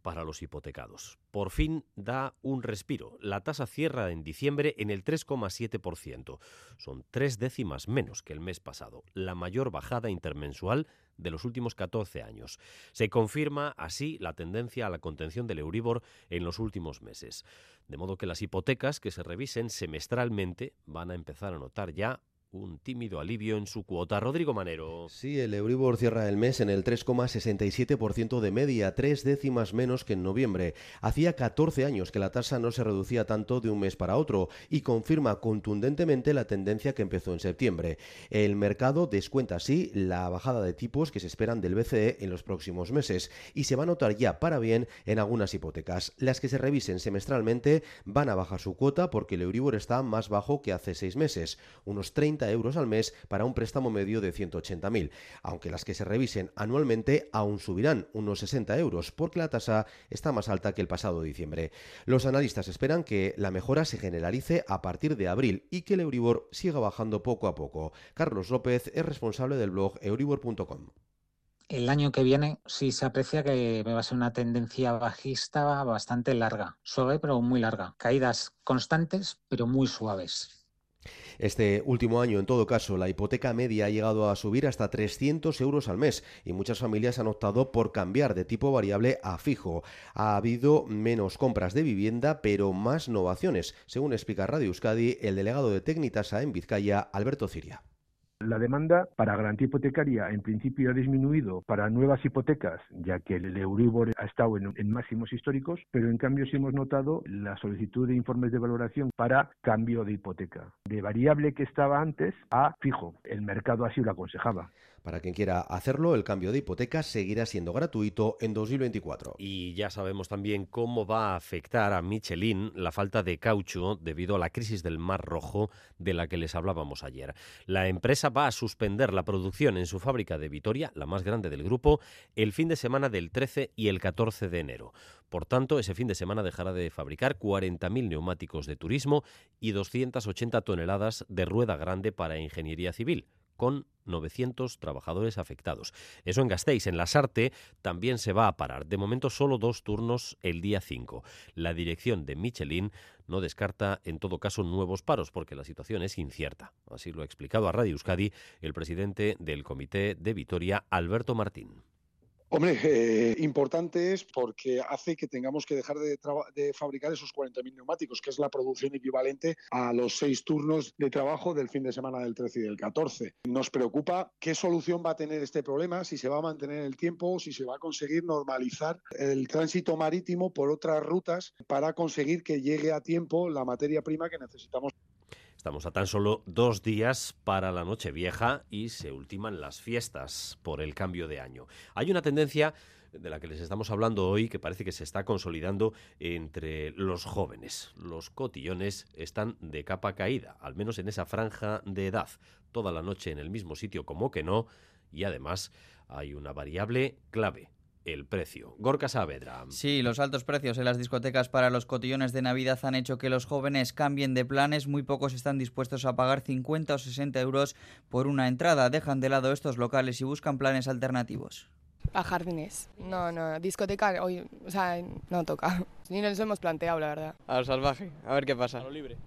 para los hipotecados. Por fin da un respiro. La tasa cierra en diciembre en el 3,7%. Son tres décimas menos que el mes pasado, la mayor bajada intermensual de los últimos 14 años. Se confirma así la tendencia a la contención del Euribor en los últimos meses. De modo que las hipotecas que se revisen semestralmente van a empezar a notar ya un tímido alivio en su cuota. Rodrigo Manero. Sí, el Euribor cierra el mes en el 3,67% de media, tres décimas menos que en noviembre. Hacía 14 años que la tasa no se reducía tanto de un mes para otro y confirma contundentemente la tendencia que empezó en septiembre. El mercado descuenta así la bajada de tipos que se esperan del BCE en los próximos meses y se va a notar ya para bien en algunas hipotecas. Las que se revisen semestralmente van a bajar su cuota porque el Euribor está más bajo que hace seis meses, unos 30 euros al mes para un préstamo medio de 180.000, aunque las que se revisen anualmente aún subirán unos 60 euros porque la tasa está más alta que el pasado diciembre. Los analistas esperan que la mejora se generalice a partir de abril y que el Euribor siga bajando poco a poco. Carlos López es responsable del blog euribor.com. El año que viene sí se aprecia que va a ser una tendencia bajista bastante larga, suave pero muy larga. Caídas constantes pero muy suaves. Este último año, en todo caso, la hipoteca media ha llegado a subir hasta 300 euros al mes y muchas familias han optado por cambiar de tipo variable a fijo. Ha habido menos compras de vivienda, pero más novaciones, según explica Radio Euskadi el delegado de Tecnitasa en Vizcaya, Alberto Ciria. La demanda para garantía hipotecaria en principio ha disminuido para nuevas hipotecas, ya que el Euribor ha estado en, máximos históricos, pero en cambio sí hemos notado la solicitud de informes de valoración para cambio de hipoteca, de variable que estaba antes a fijo. El mercado así lo aconsejaba. Para quien quiera hacerlo, el cambio de hipoteca seguirá siendo gratuito en 2024. Y ya sabemos también cómo va a afectar a Michelin la falta de caucho debido a la crisis del Mar Rojo de la que les hablábamos ayer. La empresa va a suspender la producción en su fábrica de Vitoria, la más grande del grupo, el fin de semana del 13 y el 14 de enero. Por tanto, ese fin de semana dejará de fabricar 40.000 neumáticos de turismo y 280 toneladas de rueda grande para ingeniería civil con 900 trabajadores afectados. Eso en Gasteiz. En la Sarte también se va a parar. De momento solo dos turnos el día 5. La dirección de Michelin no descarta en todo caso nuevos paros porque la situación es incierta. Así lo ha explicado a Radio Euskadi el presidente del Comité de Vitoria, Alberto Martín. Hombre, eh, importante es porque hace que tengamos que dejar de, de fabricar esos 40.000 neumáticos, que es la producción equivalente a los seis turnos de trabajo del fin de semana del 13 y del 14. Nos preocupa qué solución va a tener este problema, si se va a mantener el tiempo, si se va a conseguir normalizar el tránsito marítimo por otras rutas para conseguir que llegue a tiempo la materia prima que necesitamos. Estamos a tan solo dos días para la Nochevieja y se ultiman las fiestas por el cambio de año. Hay una tendencia de la que les estamos hablando hoy que parece que se está consolidando entre los jóvenes. Los cotillones están de capa caída, al menos en esa franja de edad, toda la noche en el mismo sitio como que no, y además hay una variable clave, el precio. Gorka Saavedra. Sí, los altos precios en las discotecas para los cotillones de Navidad han hecho que los jóvenes cambien de planes. Muy pocos están dispuestos a pagar 50 o 60 euros por una entrada. Dejan de lado estos locales y buscan planes alternativos. A jardines. No, no, discoteca hoy, o sea, no toca. Ni nos hemos planteado, la verdad. A lo salvaje, a ver qué pasa. A lo libre.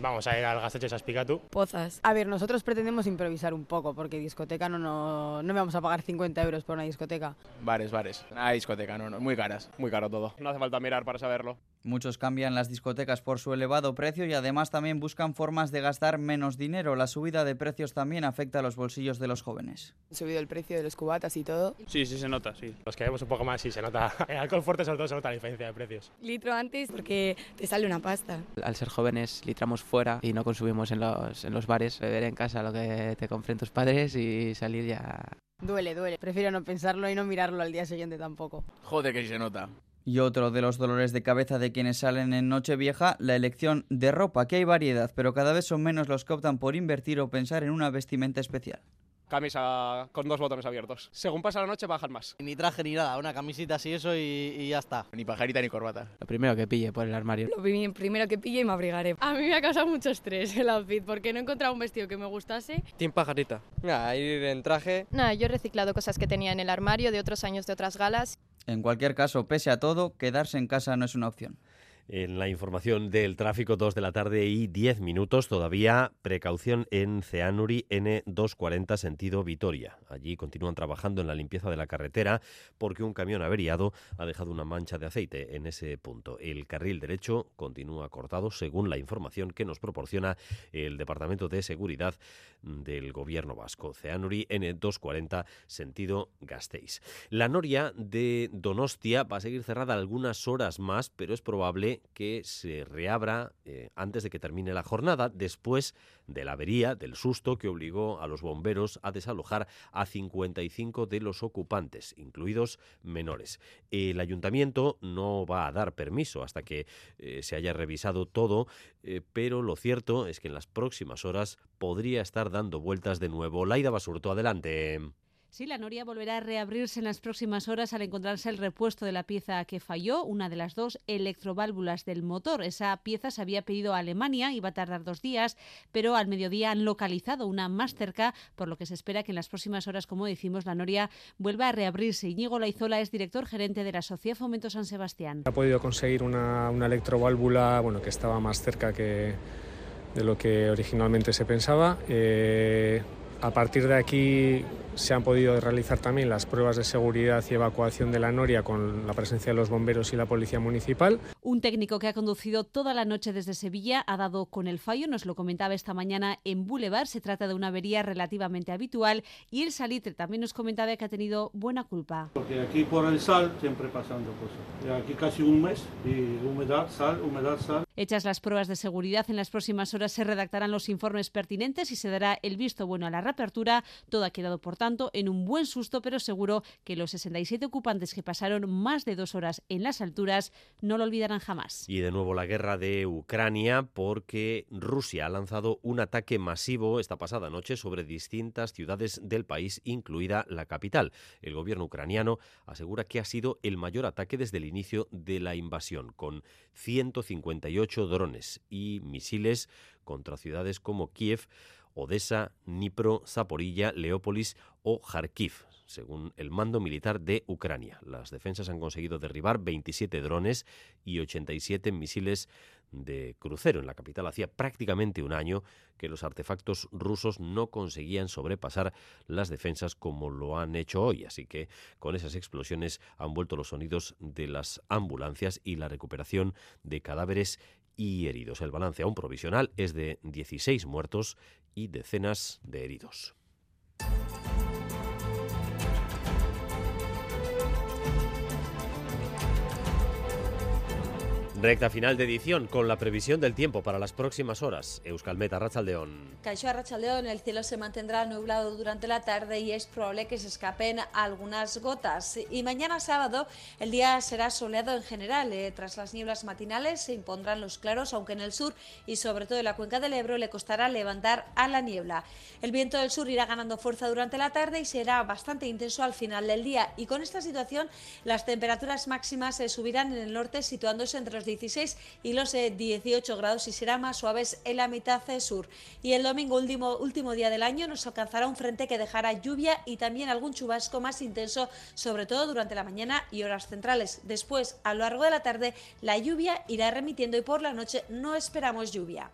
Vamos a ir al Gasteche Saspicatu. Pozas. A ver, nosotros pretendemos improvisar un poco, porque discoteca no, no, no vamos a pagar 50 euros por una discoteca. Bares, bares. Ah, discoteca, no, no, muy caras, muy caro todo. No hace falta mirar para saberlo. Muchos cambian las discotecas por su elevado precio y además también buscan formas de gastar menos dinero. La subida de precios también afecta a los bolsillos de los jóvenes. Ha subido el precio de los cubatas y todo. Sí, sí se nota, sí. Los que vemos un poco más, sí se nota. El alcohol fuerte sobre todo se nota la diferencia de precios. Litro antes porque te sale una pasta. Al ser jóvenes litramos fuera y no consumimos en los, en los bares. Beber en casa lo que te compren tus padres y salir ya... Duele, duele. Prefiero no pensarlo y no mirarlo al día siguiente tampoco. Joder, que sí se nota. Y otro de los dolores de cabeza de quienes salen en Nochevieja, la elección de ropa, que hay variedad, pero cada vez son menos los que optan por invertir o pensar en una vestimenta especial. Camisa con dos botones abiertos. Según pasa la noche bajan más. Ni traje ni nada, una camisita así eso y, y ya está. Ni pajarita ni corbata. Lo primero que pille por el armario. Lo primero que pille y me abrigaré. A mí me ha causado mucho estrés el outfit porque no he encontrado un vestido que me gustase. Team pajarita. Nada, ir en traje. Nada, yo he reciclado cosas que tenía en el armario de otros años de otras galas. En cualquier caso, pese a todo, quedarse en casa no es una opción. En la información del tráfico, 2 de la tarde y 10 minutos, todavía precaución en Ceanuri N240 sentido Vitoria. Allí continúan trabajando en la limpieza de la carretera porque un camión averiado ha dejado una mancha de aceite en ese punto. El carril derecho continúa cortado según la información que nos proporciona el Departamento de Seguridad del Gobierno Vasco. Ceanuri N240 sentido Gasteiz. La noria de Donostia va a seguir cerrada algunas horas más, pero es probable que se reabra eh, antes de que termine la jornada, después de la avería, del susto que obligó a los bomberos a desalojar a 55 de los ocupantes, incluidos menores. El ayuntamiento no va a dar permiso hasta que eh, se haya revisado todo, eh, pero lo cierto es que en las próximas horas podría estar dando vueltas de nuevo. Laida Basurto, adelante. Sí, la noria volverá a reabrirse en las próximas horas al encontrarse el repuesto de la pieza que falló, una de las dos electroválvulas del motor. Esa pieza se había pedido a Alemania, iba a tardar dos días, pero al mediodía han localizado una más cerca, por lo que se espera que en las próximas horas, como decimos, la noria vuelva a reabrirse. Íñigo Laizola es director gerente de la Sociedad Fomento San Sebastián. Ha podido conseguir una, una electroválvula bueno, que estaba más cerca que de lo que originalmente se pensaba. Eh, a partir de aquí se han podido realizar también las pruebas de seguridad y evacuación de la noria con la presencia de los bomberos y la policía municipal. Un técnico que ha conducido toda la noche desde Sevilla ha dado con el fallo, nos lo comentaba esta mañana en Boulevard. Se trata de una avería relativamente habitual y el salitre también nos comentaba que ha tenido buena culpa. Porque aquí por el sal siempre pasando cosas. Aquí casi un mes y humedad, sal, humedad, sal. Hechas las pruebas de seguridad, en las próximas horas se redactarán los informes pertinentes y se dará el visto bueno a la reapertura. Todo ha quedado, por tanto, en un buen susto, pero seguro que los 67 ocupantes que pasaron más de dos horas en las alturas no lo olvidarán jamás. Y de nuevo la guerra de Ucrania, porque Rusia ha lanzado un ataque masivo esta pasada noche sobre distintas ciudades del país, incluida la capital. El gobierno ucraniano asegura que ha sido el mayor ataque desde el inicio de la invasión, con 158 drones y misiles contra ciudades como Kiev, Odessa, Dnipro, Zaporilla, Leópolis o Kharkiv, según el mando militar de Ucrania. Las defensas han conseguido derribar 27 drones y 87 misiles de crucero en la capital. Hacía prácticamente un año que los artefactos rusos no conseguían sobrepasar las defensas como lo han hecho hoy. Así que con esas explosiones han vuelto los sonidos de las ambulancias y la recuperación de cadáveres y heridos. El balance aún provisional es de 16 muertos y decenas de heridos. Recta final de edición con la previsión del tiempo para las próximas horas. Euskalmeta, Rachaldeón. Caixo Rachaldeón, el cielo se mantendrá nublado durante la tarde y es probable que se escapen algunas gotas. Y mañana sábado el día será soleado en general. Eh, tras las nieblas matinales se impondrán los claros, aunque en el sur y sobre todo en la cuenca del Ebro le costará levantar a la niebla. El viento del sur irá ganando fuerza durante la tarde y será bastante intenso al final del día. Y con esta situación las temperaturas máximas se subirán en el norte situándose entre los 16 y los 18 grados y será más suaves en la mitad sur. Y el domingo, último, último día del año, nos alcanzará un frente que dejará lluvia y también algún chubasco más intenso, sobre todo durante la mañana y horas centrales. Después, a lo largo de la tarde, la lluvia irá remitiendo y por la noche no esperamos lluvia.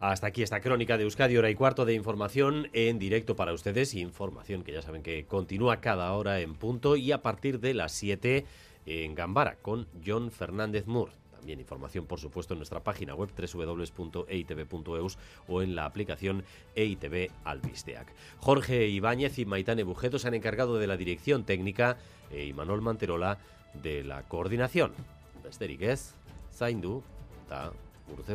Hasta aquí esta crónica de Euskadi, hora y cuarto de información en directo para ustedes. Información que ya saben que continúa cada hora en punto y a partir de las 7 en Gambara con John Fernández Moore. También información, por supuesto, en nuestra página web www.eitv.eus o en la aplicación EITV Albisteac. Jorge Ibáñez y Maitane Bujeto se han encargado de la dirección técnica e Imanol Manterola de la coordinación. Besterik ez, zaindu eta urte.